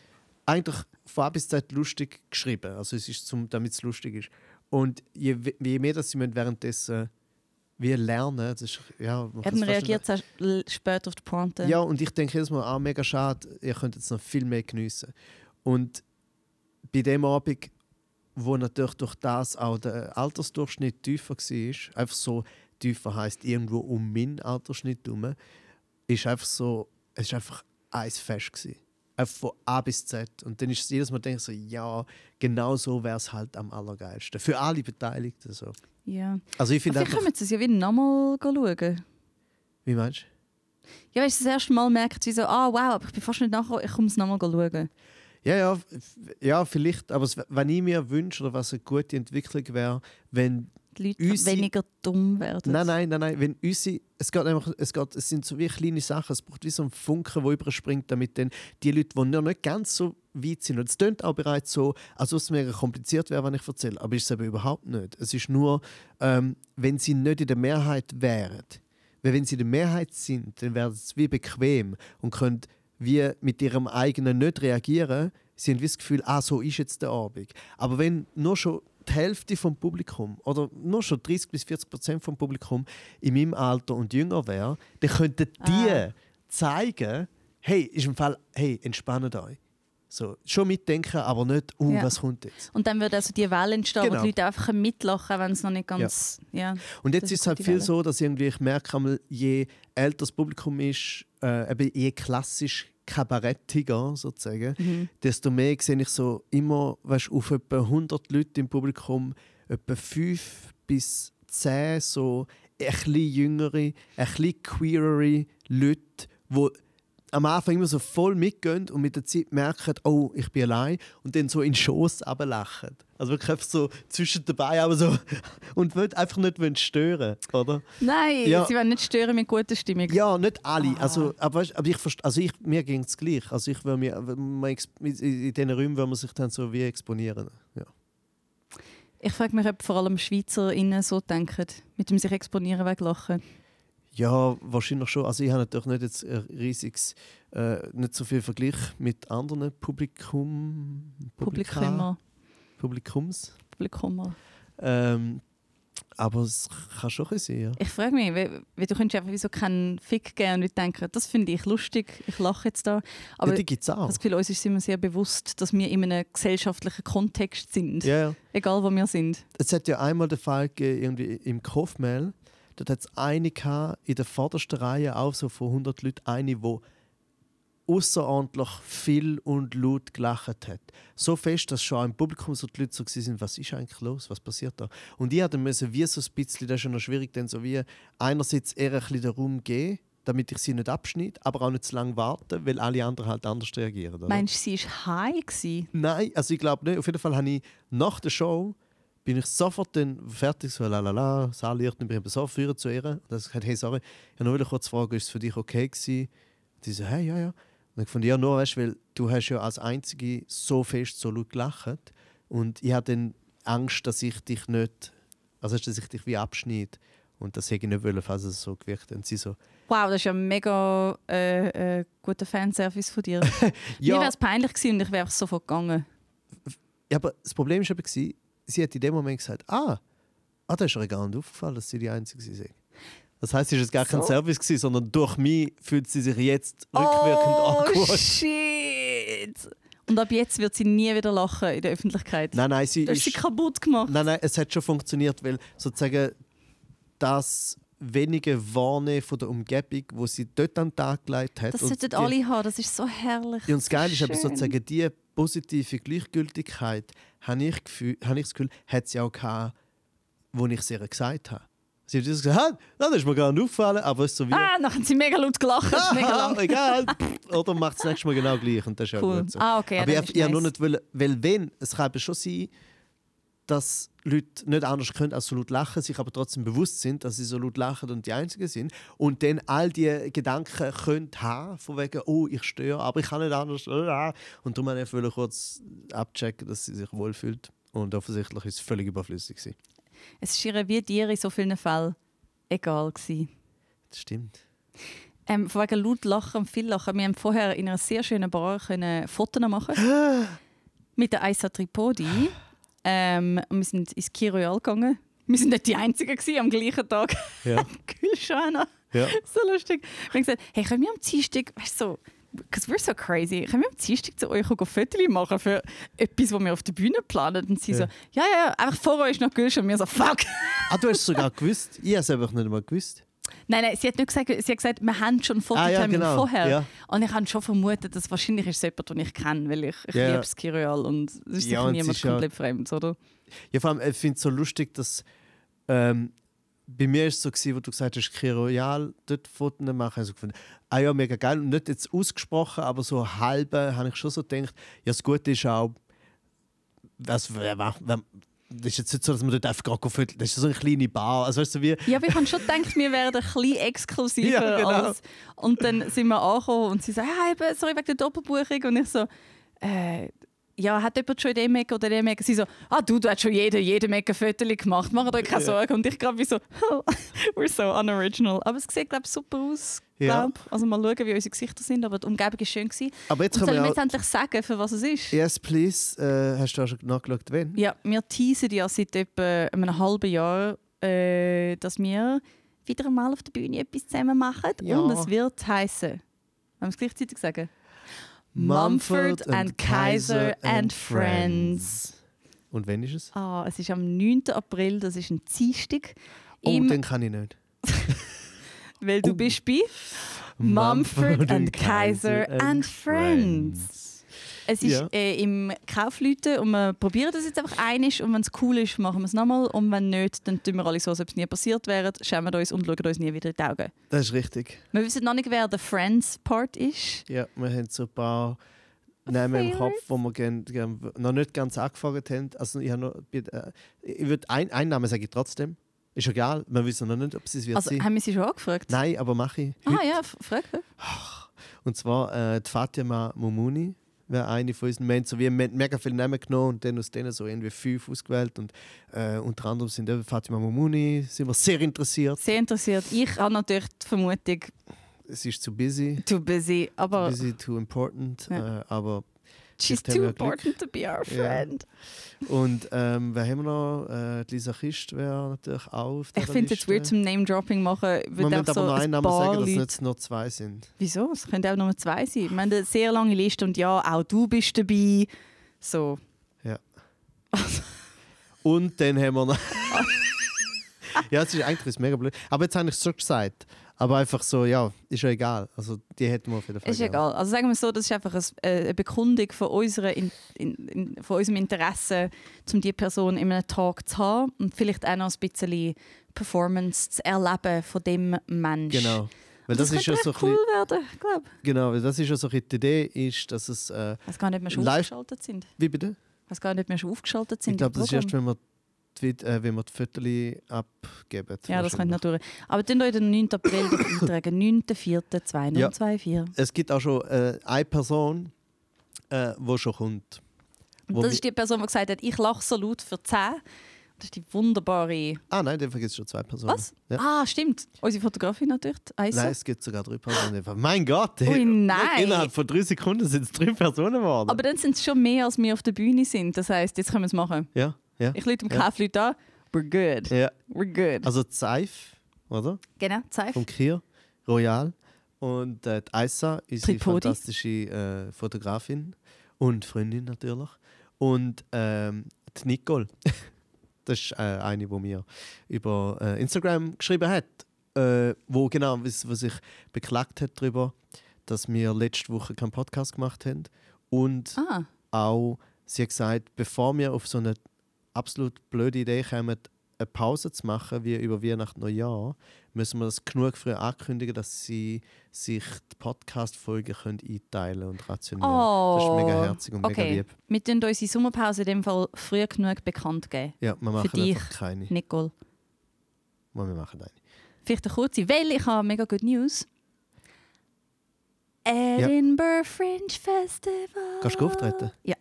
A: eigentlich von A bis Z lustig geschrieben. Also es ist zum, damit es lustig ist. Und je, je mehr dass sie währenddessen wie lernen, das ist, ja, es nicht-
B: reagiert l- später auf die Pointe.
A: Ja, und ich denke jedes Mal, ah, mega schade, ihr könnt jetzt noch viel mehr geniessen. Und bei dem Abend, wo natürlich durch das auch der Altersdurchschnitt tiefer war, einfach so tiefer heisst irgendwo um meinen Altersschnitt herum, ist einfach so, es ist einfach ein Fest gewesen. Einfach von A bis Z. Und dann ist es jedes Mal denke ich so, ja, genau so wäre es halt am allergeilsten. Für alle Beteiligten so.
B: ja.
A: Also ich finde einfach,
B: können wir es ja wieder nochmal schauen.
A: wie meinst du?
B: Ja, weißt du, das erste Mal merkt sie so, ah wow, aber ich bin fast nicht nachher, ich komme es nochmal schauen.
A: Ja, ja, ja, vielleicht. Aber wenn ich mir wünsche, oder was eine gute Entwicklung wäre, wenn.
B: Die Leute
A: Unsere-
B: weniger dumm werden.
A: Nein, nein, nein, nein. Wenn unsere, es, geht einfach, es, geht, es sind so wie kleine Sachen. Es braucht wie so einen Funken, der überspringt, damit dann die Leute, die noch nicht ganz so weit sind, und es klingt auch bereits so, als ob es mega kompliziert wäre, wenn ich erzähle, aber ist es eben überhaupt nicht. Es ist nur, ähm, wenn sie nicht in der Mehrheit wären. Weil wenn sie in der Mehrheit sind, dann werden sie wie bequem und können wie mit ihrem eigenen nicht reagieren. Sie haben wie das Gefühl, ah, so ist jetzt der Abend. Aber wenn nur schon die Hälfte vom Publikum oder nur schon 30 bis 40 Prozent vom Publikum in meinem Alter und jünger wäre, dann könnten die
B: Ah.
A: zeigen, hey, ist im Fall, hey, entspannt euch. So, schon mitdenken, aber nicht, uh,
B: Ja.
A: was kommt jetzt?
B: Und dann würde also die Welle entstehen, wo
A: Genau.
B: die Leute einfach mitlachen, wenn es noch nicht ganz... Ja.
A: Und jetzt ist es halt viel
B: Welle.
A: so, dass irgendwie ich merke, einmal, je älter das Publikum ist, äh, eben je klassisch kabarettiger sozusagen,
B: Mhm.
A: desto mehr sehe ich so immer, weißt, auf etwa 100 Leute im Publikum, etwa 5 bis 10 so ein bisschen jüngere, ein bisschen queerere Leute, die am Anfang immer so voll mitgehen und mit der Zeit merken, oh, ich bin allein und dann so in den Schoss runterlachen. Also wirklich einfach so zwischen dabei, aber so [laughs] und wollen einfach nicht stören, oder?
B: Nein,
A: Ja.
B: sie wollen nicht stören mit guter Stimmung.
A: Ja, nicht alle.
B: Ah.
A: Also, aber, weißt, aber ich also ich, mir ging es gleich. Also ich will mir, in diesen Räumen will man sich dann so wie exponieren. Ja.
B: Ich frage mich, ob vor allem SchweizerInnen so denken, mit dem sich exponieren wegen Lachen.
A: Ja, wahrscheinlich schon. Also ich habe natürlich nicht jetzt ein riesiges, äh, nicht so viel Vergleich mit anderen Publikum, Publika-
B: Publikum.
A: Publikums.
B: Publikum.
A: Ähm, aber es kann schon sein, ja.
B: Ich frage mich, wie, wie du könntest einfach wie so keinen Fick geben und nicht denken, das finde ich lustig, ich lache jetzt da. Aber
A: ja, die gibt es auch.
B: das Gefühl, uns ist immer sehr bewusst, dass wir in einem gesellschaftlichen Kontext sind.
A: Ja, ja.
B: Egal, wo wir sind.
A: Es hat ja einmal den Fall gegeben, irgendwie im Kaufmehl. Dort hat es eine gehabt, in der vordersten Reihe, auch so von 100 Leuten, eine, die außerordentlich viel und laut gelacht hat. So fest, dass schon im Publikum so die Leute so waren, was ist eigentlich los, was passiert da? Und ich müssen wie so ein bisschen, das ist schon noch schwierig, dann so wie einerseits eher ein bisschen den Raum geben, damit ich sie nicht abschneide, aber auch nicht zu lange warten, weil alle anderen halt anders reagieren. Oder?
B: Meinst du, sie war high? Gewesen?
A: Nein, also ich glaube nicht. Auf jeden Fall habe ich nach der Show bin ich sofort dann fertig, so lalala, Saallicht, dann bin sofort führen zu ihr. Und dann gesagt, hey, sorry, ich wollte nur kurz fragen, ist es für dich okay gewesen? Und die so, hey, ja, ja. Und ich fand, ja, nur, weißt, weil du hast ja als Einzige so fest, so laut gelacht. Und ich hatte dann Angst, dass ich dich nicht, also dass ich dich wie abschneide. Und das hätte ich nicht wollen, falls es so gewirkt. Und sie so,
B: Wow, das ist ja ein mega äh, äh, guter Fanservice von dir. [laughs] Mir
A: ja,
B: wäre es peinlich gewesen und ich wäre sofort gegangen.
A: Ja, aber das Problem war eben, sie hat in dem Moment gesagt, ah, ah da ist ihr gar nicht aufgefallen, dass sie die Einzige sind. Das heisst, es war gar kein
B: So?
A: Service, gewesen, sondern durch mich fühlt sie sich jetzt rückwirkend
B: oh,
A: awkward.
B: shit! Und ab jetzt wird sie nie wieder lachen in der Öffentlichkeit.
A: Nein, nein, sie
B: du hast sie
A: ist,
B: kaputt gemacht.
A: nein, nein, es hat schon funktioniert, weil sozusagen das wenige Warnen von der Umgebung, wo sie dort an den Tag gelegt hat.
B: das sollten alle haben, das ist so herrlich.
A: Und das Geile ist aber sozusagen die positive Gleichgültigkeit, habe ich, Gefühl, habe ich das Gefühl, hat sie auch gehabt, wo ich es ihr gesagt habe. Sie hat gesagt, «Ha, das ist mir gar nicht aufgefallen, aber es ist so wie...
B: Ah, nachher haben sie mega laut gelacht. mega
A: Haha, [laughs]
B: lang.
A: egal. Oder macht es nächstes Mal genau gleich und das ist ja
B: Cool.
A: gut so.
B: Ah, okay. ja,
A: aber
B: dann
A: ich, ich habe nur
B: nice.
A: nicht wollen, weil wenn, es kann schon sein, dass Leute nicht anders können als so laut lachen, sich aber trotzdem bewusst sind, dass sie so laut lachen und die Einzigen sind. Und dann all die Gedanken können haben, von wegen, oh, ich störe, aber ich kann nicht anders. Und darum wollte ich kurz abchecken, dass sie sich wohlfühlt. Und offensichtlich ist es völlig überflüssig. gewesen.
B: Es ist ihr wie dir in so vielen Fällen egal gewesen.
A: Das stimmt.
B: Ähm, von wegen laut lachen und viel lachen. Wir haben vorher in einer sehr schönen Bar können Fotos machen [gasps] mit der Aisa Tripodi. Ähm, und wir sind ins Key Royal gegangen. Wir sind nicht die Einzigen gewesen, am gleichen Tag.
A: Ja. [laughs]
B: Gülschana.
A: ja.
B: So lustig. Wir haben gesagt, hey, können wir am Dienstag, weißt du, so, because we're so crazy, können wir am Dienstag zu euch ein Fotos machen für etwas, was wir auf der Bühne planen? Und sie so,
A: Ja.
B: ja, ja, ja, einfach vor euch noch Gülsch und wir so, fuck.
A: Ah, du hast es sogar gewusst? Ich habe es einfach nicht mal gewusst.
B: Nein, nein, sie hat nicht gesagt, sie hat gesagt, wir haben schon
A: Ah, ja,
B: Fototermin
A: genau.
B: vorher.
A: Ja.
B: Und ich habe schon vermutet, dass wahrscheinlich ist es jemand, den ich kenne, weil ich, ich
A: Ja.
B: liebe das Kiroyal und es ist
A: Ja,
B: sicher niemand komplett fremd, oder?
A: Ja, vor allem, ich finde es so lustig, dass ähm, bei mir ist es so gewesen, wo du gesagt hast, Royal, dort Fotos machen, habe ich so gefunden, ah ja, mega geil. Und nicht jetzt ausgesprochen, aber so halbe habe ich schon so gedacht, ja, das Gute ist auch, was, wer- das ist jetzt nicht so, dass man dort einfach gerade Fotos, das ist so eine kleine Bar, also weißt du, wie,
B: Ja, aber ich habe schon gedacht, wir werden ein bisschen exklusiver.
A: Ja, genau.
B: als, und dann sind wir angekommen und sie ja, eben, sorry wegen der Doppelbuchung. Und ich so, äh, ja, hat jemand schon dem Ecke oder dem Ecke? Sie so, ah du, du hast schon jede, jede Ecke Fotos gemacht, mach dir keine. Sorgen. Und ich glaube, wie so, [laughs] we're so unoriginal. Aber es sieht, glaube ich, super aus.
A: Ja.
B: Glaub. Also mal schauen, wie unsere Gesichter sind, aber die Umgebung war schön. Gewesen.
A: aber jetzt können
B: soll
A: wir
B: jetzt endlich sagen, für was es ist?
A: yes please, äh, hast du auch schon nachgeschaut, wen?
B: Ja, wir teasen ja seit etwa einem halben Jahr, äh, dass wir wieder einmal auf der Bühne etwas zusammen machen.
A: Ja.
B: Und es wird heißen. Wollen wir es gleichzeitig sagen? Mumford and Kaiser and Friends.
A: Und wann ist es?
B: Ah, es ist am 9. April, das ist ein Dienstag.
A: Oh,
B: Im-
A: den kann ich nicht. [laughs]
B: weil du
A: Oh.
B: bist bei Mumford and Kaiser and Friends. Es ist
A: Ja.
B: äh, im Kaufleuten und wir probieren das jetzt einfach einig und wenn es cool ist, machen wir es nochmal und wenn nicht, dann tun wir alle so, als ob es nie passiert wäre, schämen uns und schauen uns nie wieder in die Augen.
A: Das ist richtig.
B: Wir wissen noch nicht, wer der Friends-Part ist.
A: Ja, wir haben so ein paar Namen im? Kopf, wo wir gern, gern, noch nicht ganz angefangen haben. Also ich, noch, äh, ich würde ein, einen Namen sage ich trotzdem. Ist egal, wir wissen noch nicht, ob es es wird
B: Also
A: sein.
B: haben wir sie schon angefragt?
A: Nein, aber mache ich.
B: Ah
A: heute.
B: ja, frag.
A: Und zwar äh, die Fatima Mumuni wäre eine von unseren. Wir haben, so wir haben mega viele Namen genommen und dann aus denen so irgendwie fünf ausgewählt. Und äh, unter anderem sind eben Fatima Mumuni, sind wir sehr interessiert.
B: Sehr interessiert. Ich habe natürlich die Vermutung,
A: Es ist zu busy,
B: too busy, aber
A: too busy, too important.
B: Ja.
A: Äh, aber
B: she's
A: haben
B: too
A: wir
B: important to be our
A: Ja.
B: friend.
A: Und ähm, wer haben wir noch? Äh, Lisa Kist wäre natürlich auch auf
B: Ich
A: dieser
B: finde es weird zum Name-Dropping machen.
A: Wir müssen
B: einfach
A: aber
B: so
A: noch einen
B: ein
A: Namen sagen, dass es jetzt nur zwei sind.
B: Wieso? Es könnte auch nur zwei sein. Ich meine, eine sehr lange Liste und ja, auch du bist dabei. So.
A: Und dann haben wir noch. [laughs] ja, es ist eigentlich mega blöd. Aber jetzt habe ich es schon gesagt. Aber einfach so, ja, ist ja egal. Also die hätten wir auf jeden Fall.
B: Ist
A: gerne.
B: egal. Also sagen wir so, das ist einfach ein, äh, eine Bekundung von, unserer in, in, in, von unserem Interesse, um die Person in einem Tag zu haben und vielleicht auch noch ein bisschen Performance zu erleben von dem Mensch.
A: Genau. Weil
B: Das,
A: das, ist ja so
B: cool
A: bisschen,
B: werden, glaube.
A: genau, weil das ist ja so die Idee, ist, dass es äh,
B: weiß gar nicht, wir schon aufgeschaltet sind.
A: wie bitte?
B: Weiß gar nicht, wir schon aufgeschaltet sind.
A: Ich glaube, das ist erst, wenn wir die, Vid- äh, wenn wir die Fotos abgeben.
B: Ja, das könnte natürlich. Aber dann euch den 9. April [coughs] eintragen. 9.4.2024.
A: Es gibt auch schon äh, eine Person, äh, die schon kommt.
B: Und das ist die Person, die gesagt hat, ich lache so laut für 10. Das ist die wunderbare.
A: Ah nein, dann gibt es schon zwei Personen.
B: Was?
A: Ja.
B: Ah, stimmt. Unsere Fotografin natürlich. Aisa.
A: Nein, es gibt sogar drei Personen. Mein Gott!
B: Ui, nein.
A: Innerhalb von drei Sekunden sind es drei Personen geworden.
B: Aber dann sind es schon mehr, als wir auf der Bühne sind. Das heisst, jetzt können wir es machen.
A: ja, ja.
B: Ich lüte im
A: Ja.
B: Kaufleut an. We're good.
A: ja.
B: We're good.
A: Also Seif, oder?
B: genau, Zeif.
A: Vom Kier, Royal. Und äh, die Aissa ist eine fantastische äh, Fotografin und Freundin natürlich. Und ähm, die Nicole, [laughs] das ist äh, eine, die mir über äh, Instagram geschrieben hat, äh, wo genau, was, was sich beklagt hat darüber, dass wir letzte Woche keinen Podcast gemacht haben. Und
B: Ah,
A: auch, sie hat gesagt, bevor wir auf so eine absolut blöde Idee kommen, eine Pause zu machen, wie über Weihnachten Neujahr, müssen wir das genug früh ankündigen, dass sie sich die Podcast-Folgen können einteilen und rationieren.
B: Oh,
A: Das ist mega herzig und mega
B: okay.
A: lieb.
B: Wir tun unsere Sommerpause in dem Fall früh genug bekannt geben.
A: Ja, wir machen
B: dich.
A: einfach keine.
B: Nicole.
A: Wir machen eine.
B: Vielleicht eine kurze, weil ich habe mega good News. Edinburgh Fringe Festival.
A: Kannst du auftreten?
B: Ja.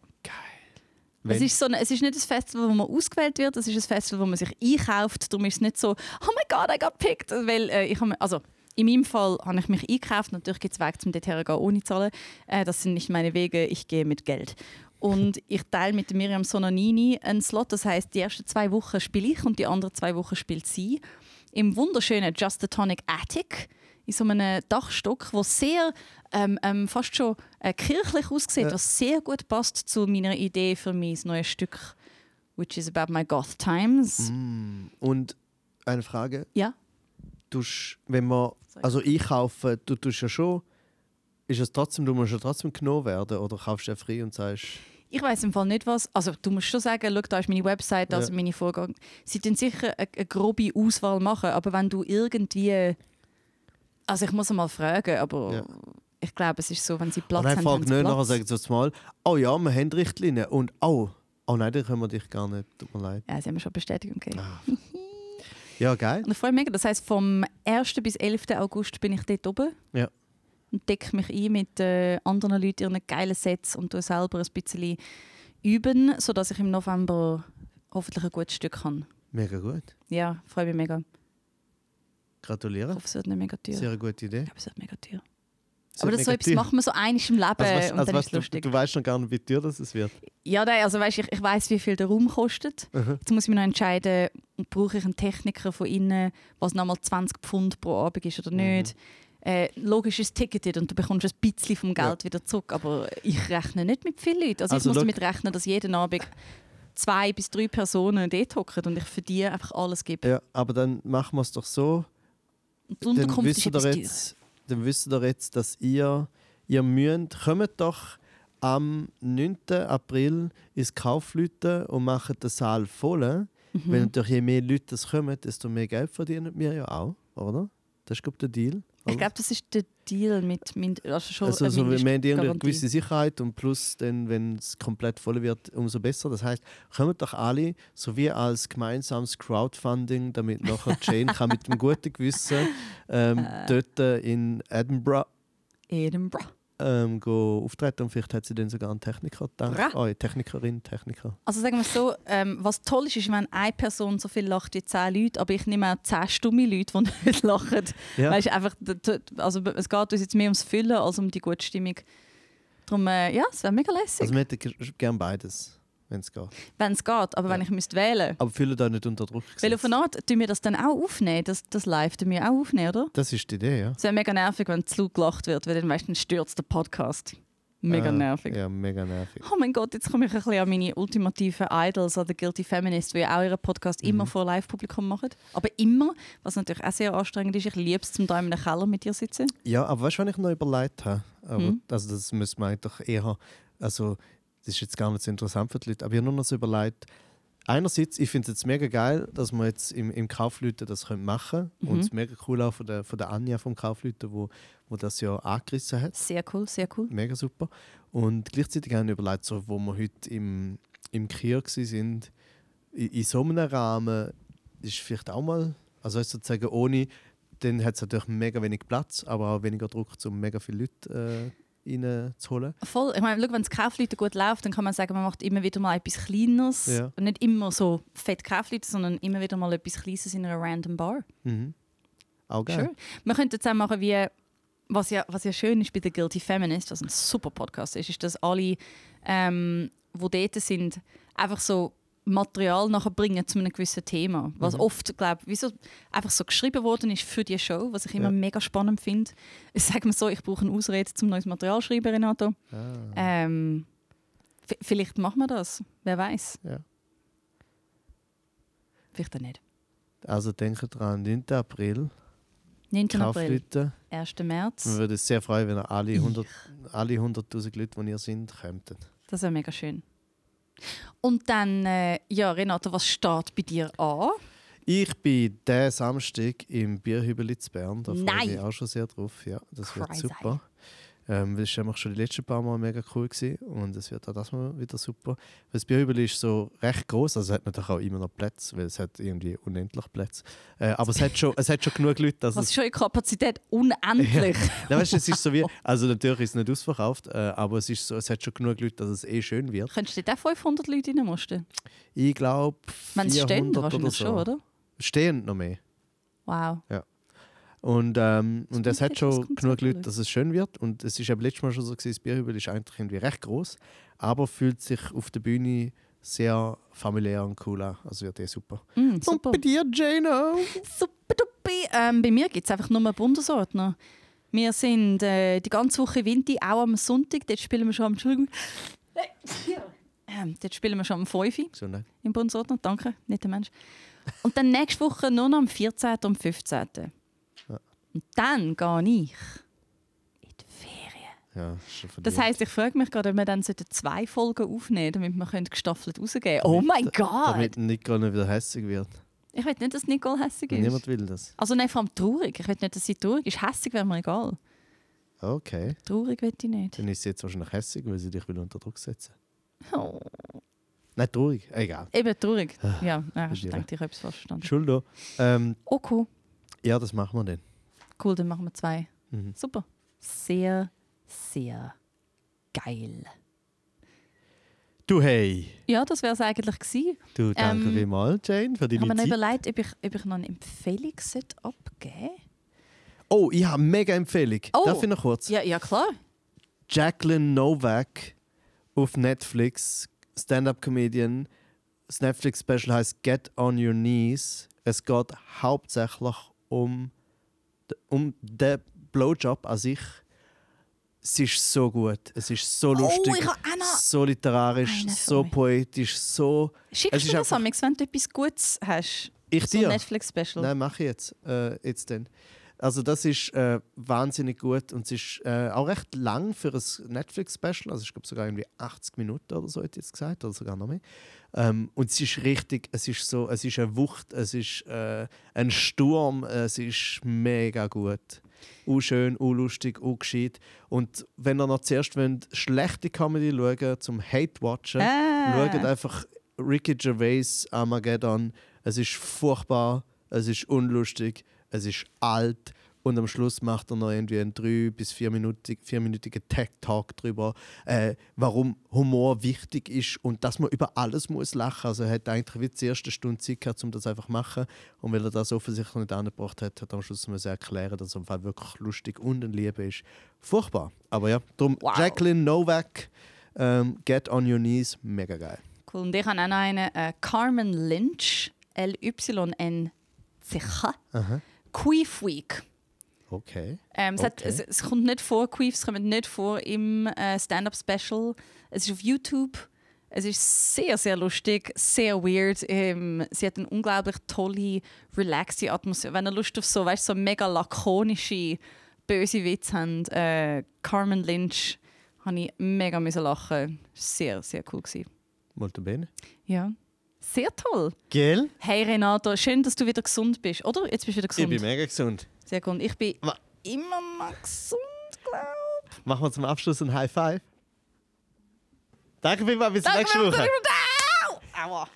B: Es ist, so ein, es ist nicht ein Festival, wo man ausgewählt wird, es ist ein Festival, wo man sich einkauft. Darum ist es nicht so, oh my God, I got picked. Weil, äh, ich hab, also, in meinem Fall habe ich mich eingekauft. Natürlich gibt es Wege, zum dorthin zu gehen, ohne zahlen. Äh, das sind nicht meine Wege, ich gehe mit Geld. Und [laughs] ich teile mit Miriam Sonanini einen Slot. Das heißt, die ersten zwei Wochen spiele ich und die anderen zwei Wochen spielt sie. Im wunderschönen Just the Tonic Attic. In so einem Dachstock, wo sehr ähm, ähm, fast schon äh, kirchlich aussieht,
A: Ja.
B: was sehr gut passt zu meiner Idee für mein neues Stück, which is about my goth times.
A: Mm. Und eine Frage.
B: Ja.
A: Tust, wenn man, also einkaufen, du tust ja schon, ist es trotzdem, du musst ja trotzdem genommen werden oder kaufst du ja frei und sagst,
B: Ich weiß im Fall nicht was. Also du musst schon sagen, schau, da ist meine Website, also
A: Ja.
B: meine Vorgaben. Sie tun sicher eine, eine grobe Auswahl machen, aber wenn du irgendwie, also ich muss mal fragen, aber
A: Ja.
B: ich glaube, es ist so, wenn sie Platz
A: und dann
B: haben,
A: fragt nicht, nachher
B: Platz.
A: sagen sie so mal, oh ja, wir haben Richtlinien und oh, oh nein, da können wir dich gar nicht, tut mir leid.
B: Ja, sie haben mir schon Bestätigung gegeben.
A: Ah. [laughs] Ja, geil.
B: Und ich freue mich mega. Das heisst, vom 1. bis 11. August bin ich dort oben.
A: Ja.
B: Und decke mich ein mit äh, anderen Leuten ihren geilen Sets und tue selber ein bisschen üben, sodass ich im November hoffentlich ein gutes Stück kann.
A: Mega gut.
B: Ja, freue mich mega. Ich
A: Gratuliere.
B: hoffe, es wird nicht mega teuer.
A: Sehr gute Idee.
B: Ich glaube, es wird mega teuer.
A: Es
B: Aber das so etwas macht man so einiges im Leben
A: Also, was,
B: und
A: also
B: dann
A: was,
B: ist es
A: du,
B: lustig.
A: du weißt noch gar nicht, wie teuer das es wird.
B: Ja, nein, also weißt, ich, ich weiß, wie viel der Raum kostet.
A: Mhm.
B: Jetzt muss ich mich noch entscheiden, brauche ich einen Techniker von innen, was nochmal 20 Pfund pro Abend ist oder nicht. Äh, logisch ist es ticketed und du bekommst ein bisschen vom Geld wieder zurück, aber ich rechne nicht mit vielen Leuten. Also,
A: Also
B: ich muss damit rechnen, dass jeden Abend zwei bis drei Personen dort hocken und ich für die einfach alles gebe.
A: Ja, aber dann machen wir es doch so.
B: Die
A: Dann
B: Unterkunft ist
A: wisst ihr
B: etwas
A: jetzt, dann wisst ihr jetzt, dass ihr, ihr müsst, kommt doch am 9. April ins Kaufleuten und macht den Saal voll.
B: Mhm.
A: Weil natürlich je mehr Leute das kommen, desto mehr Geld verdienen wir ja auch, oder? Das ist glaube der Deal.
B: Ich glaube, das ist der Deal mit Mind also schon
A: Also,
B: eine
A: so, wir haben eine gewisse Sicherheit und plus, dann, wenn es komplett voll wird, umso besser. Das heißt, kommt doch alle, so wie als gemeinsames Crowdfunding, damit nachher Jane kann mit einem guten Gewissen ähm, [laughs]
B: Äh.
A: dort in Edinburgh
B: Edinburgh.
A: Ähm, go auftreten und vielleicht hat sie dann sogar einen Techniker gedacht. Oh, Technikerin, Techniker.
B: Also sagen wir es so, ähm, was toll ist, ist, wenn eine Person so viel lacht wie zehn Leute, aber ich nehme auch zehn stumme Leute, die [laughs] nicht lachen.
A: Ja.
B: Weißt, einfach, also, es geht uns jetzt mehr ums Füllen als um die gute Stimmung. Darum, äh, ja, es wäre mega lässig,
A: Also wir hätten gerne beides, wenn es geht.
B: wenn es geht. Aber wenn
A: Ja.
B: ich müsste wählen
A: Aber fühlen da nicht unter Druck
B: Weil auf
A: gesetzt.
B: eine Art tun wir das dann auch aufnehmen, das, das Live tun wir auch aufnehmen, oder?
A: Das ist die Idee, ja.
B: Es wäre mega nervig, wenn zu gelacht wird, weil dann meistens stürzt der Podcast. Mega
A: Äh,
B: nervig.
A: Ja, mega nervig.
B: Oh mein Gott, jetzt komme ich ein bisschen an meine ultimativen Idols, an The Guilty Feminist, die ja auch ihren Podcast
A: Mhm.
B: immer vor Live-Publikum machen. Aber immer, was natürlich auch sehr anstrengend ist, ich liebe es, zum da in einem Keller mit dir sitzen.
A: Ja, aber weißt du, was ich noch überlegt habe? Aber,
B: Hm?
A: also das müsste man eigentlich eher, also das ist jetzt gar nicht so interessant für die Leute, aber ich habe nur noch so überlegt, einerseits, ich finde es jetzt mega geil, dass wir jetzt im, im Kaufleuten das können machen können.
B: Mhm.
A: Und es ist mega cool auch von der, von der Anja vom Kaufleuten, wo, wo das ja angerissen hat.
B: Sehr cool, sehr cool.
A: Mega super. Und gleichzeitig habe ich überlegt, so, wo wir heute im, im Kier waren, in, in so einem Rahmen ist vielleicht auch mal, also sozusagen ohne, dann hat es natürlich mega wenig Platz, aber auch weniger Druck, um mega viele Leute äh, reinzuholen.
B: Voll. Ich meine, schau, wenn das Kaufleute gut läuft, dann kann man sagen, man macht immer wieder mal etwas Kleines.
A: Ja.
B: Und nicht immer so fett Kaufleute, sondern immer wieder mal etwas Kleines in einer random Bar.
A: Mhm. Auch geil.
B: Sure. Wir könnten jetzt auch machen, wie, was ja, was ja schön ist bei The Guilty Feminist, was ein super Podcast ist, ist, dass alle, ähm, die dort sind, einfach so Material nachher bringen zu einem gewissen Thema. Was
A: Mhm.
B: oft, glaube ich, einfach so geschrieben worden ist für die Show, was ich immer
A: Ja.
B: mega spannend finde. Ich sage mir so, ich brauche eine Ausrede zum neues Material schreiben, Renato.
A: Ah,
B: Ähm, vielleicht machen wir das, wer weiß.
A: ja.
B: Vielleicht auch nicht.
A: Also denkt dran, 9. April,
B: 9. April,
A: Kaufleute.
B: 1. März.
A: Wir würden uns sehr freuen, wenn ihr alle 100 alle 100'000 Leute, die ihr sind, könnten.
B: Das wäre mega schön. Und dann, äh, ja, Renate, was steht bei dir an?
A: Ich bin diesen Samstag im Bierhübel in Bern. Da freue ich mich auch schon sehr drauf. Ja, das wird
B: Crazy.
A: super. Ähm, weil es einfach schon die letzten paar Mal mega cool gewesen und es wird auch das Mal wieder super. Das Bierhübel ist so recht groß, also es hat natürlich auch immer noch Plätze, weil es hat irgendwie unendlich Plätze. Äh, aber es hat, schon, es hat schon genug Leute, dass
B: Was
A: es
B: ist schon in Kapazität unendlich.
A: Nein, weißt, es ist so wie, [laughs] also natürlich ist es nicht ausverkauft, äh, aber es, ist so, es hat schon genug Leute, dass es eh schön wird.
B: Könntest du dir 500 Leute reinmusten?
A: Ich glaube,
B: Wenn es stehen,
A: 400 oder
B: wahrscheinlich
A: so.
B: schon, oder?
A: Stehen noch mehr.
B: Wow.
A: Und, ähm, und es
B: kommt
A: hat schon genug Leute, dass es schön wird. Und es ist eben letztes Mal schon so, gewesen, das Bierhübel ist eigentlich irgendwie recht groß, aber fühlt sich auf der Bühne sehr familiär und cool an. Also wird eh super.
B: Mm, super.
A: Und bei dir, Jano?
B: Super dupi. Ähm, bei mir gibt es einfach nur einen Bundesordner. Wir sind äh, die ganze Woche Winter, auch am Sonntag. Dort spielen wir schon am. Entschuldigung. Ähm, dort spielen wir schon am 5 Uhr
A: Gesundheit.
B: im Bundesordner. Danke, nicht der Mensch. Und dann nächste Woche nur noch am 14. und 15. Und dann gehe ich in die Ferien.
A: Ja,
B: Das heisst, ich frage mich gerade, ob wir dann zwei Folgen aufnehmen damit wir können gestaffelt rausgehen Oh mein Gott!
A: Damit Nico nicht wieder hässlich wird.
B: Ich will nicht, dass Nicole hässig ist.
A: Niemand will das.
B: Also nein, vor allem traurig. Ich will nicht, dass sie traurig ist. Hässig wäre mir egal.
A: Okay.
B: Traurig will ich nicht.
A: Dann ist sie jetzt wahrscheinlich hässlich, weil sie dich will unter Druck setzen
B: Oh.
A: Nein, traurig. Egal.
B: Eben traurig. Ja, ja ich denke, ich habe es verstanden.
A: Entschuldigung. Ähm,
B: cool.
A: ja, das machen wir dann.
B: Cool, dann machen wir zwei.
A: Mhm.
B: Super. Sehr, sehr geil.
A: Du, hey.
B: Ja, das wäre es eigentlich gewesen.
A: Du, danke
B: Ähm,
A: vielmals, Jane, für
B: Ich habe
A: deine
B: mir
A: Zeit.
B: überlegt, ob ich, ob ich noch eine Empfehlung abgeben
A: Oh, ich habe mega Empfehlung.
B: Oh.
A: Darf ich noch kurz?
B: Ja, ja, klar.
A: Jacqueline Novak auf Netflix, Stand-up-Comedian. Das Netflix-Special heißt Get on Your Knees. Es geht hauptsächlich um, um den Blowjob an sich. Es ist so gut, es ist so lustig,
B: Oh, habe auch noch...
A: so literarisch,
B: Eine
A: so poetisch, so.
B: Schickst du das
A: einfach-
B: an, wenn du etwas Gutes hast?
A: Ich
B: So
A: dir?
B: Netflix-Special.
A: Nein, mache ich jetzt. Äh, jetzt dann. Also das ist äh, wahnsinnig gut und es ist äh, auch recht lang für ein Netflix-Special. Also ich glaube sogar irgendwie 80 Minuten oder so, hätte ich jetzt gesagt, oder sogar noch mehr. Ähm, und es ist richtig, es ist so, es ist eine Wucht, es ist äh, ein Sturm, es ist mega gut. U schön, u lustig, u gescheit. Und wenn ihr noch zuerst wollt, schlechte Comedy schauen, zum Hate-Watchen,
B: Ah.
A: Schaut einfach Ricky Gervais Armageddon. Es ist furchtbar, es ist unlustig, es ist alt und am Schluss macht er noch irgendwie einen drei- bis vierminütigen, vierminütigen Tech-Talk darüber, äh, warum Humor wichtig ist und dass man über alles muss lachen. Also er hat eigentlich wie die erste Stunde Zeit gehabt, um das einfach zu machen. Und weil er das offensichtlich nicht angebracht hat, hat er am Schluss müssen erklären, dass er im Fall wirklich lustig und ein Liebe ist. Furchtbar. Aber ja, darum
B: Wow.
A: Jacqueline Novak, ähm, Get on Your Knees, mega geil.
B: Cool. Und ich habe auch noch einen, äh, Carmen Lynch, L-Y-N-C-H. Queef Week.
A: Okay.
B: Ähm, es, hat,
A: Okay.
B: es, es kommt nicht vor, Queefs kommen nicht vor im äh, Stand-Up-Special. Es ist auf YouTube. Es ist sehr, sehr lustig, sehr weird. Ähm, sie hat eine unglaublich tolle, relaxte Atmosphäre. Wenn ihr Lust auf so, weißt, so mega lakonische, böse Witze habt, äh, Carmen Lynch, habe ich mega müssen lachen. Sehr, sehr cool gewesen.
A: Molto bene.
B: Ja, sehr toll.
A: Gell?
B: Hey Renato, schön, dass du wieder gesund bist, oder? Jetzt bist du wieder
A: Ich bin
B: gesund.
A: mega gesund.
B: Sehr gut. Ich bin
A: Ma-
B: immer noch gesund, glaube
A: Machen wir zum Abschluss ein High Five. Danke vielmals, bis nächste Woche.
B: Aua.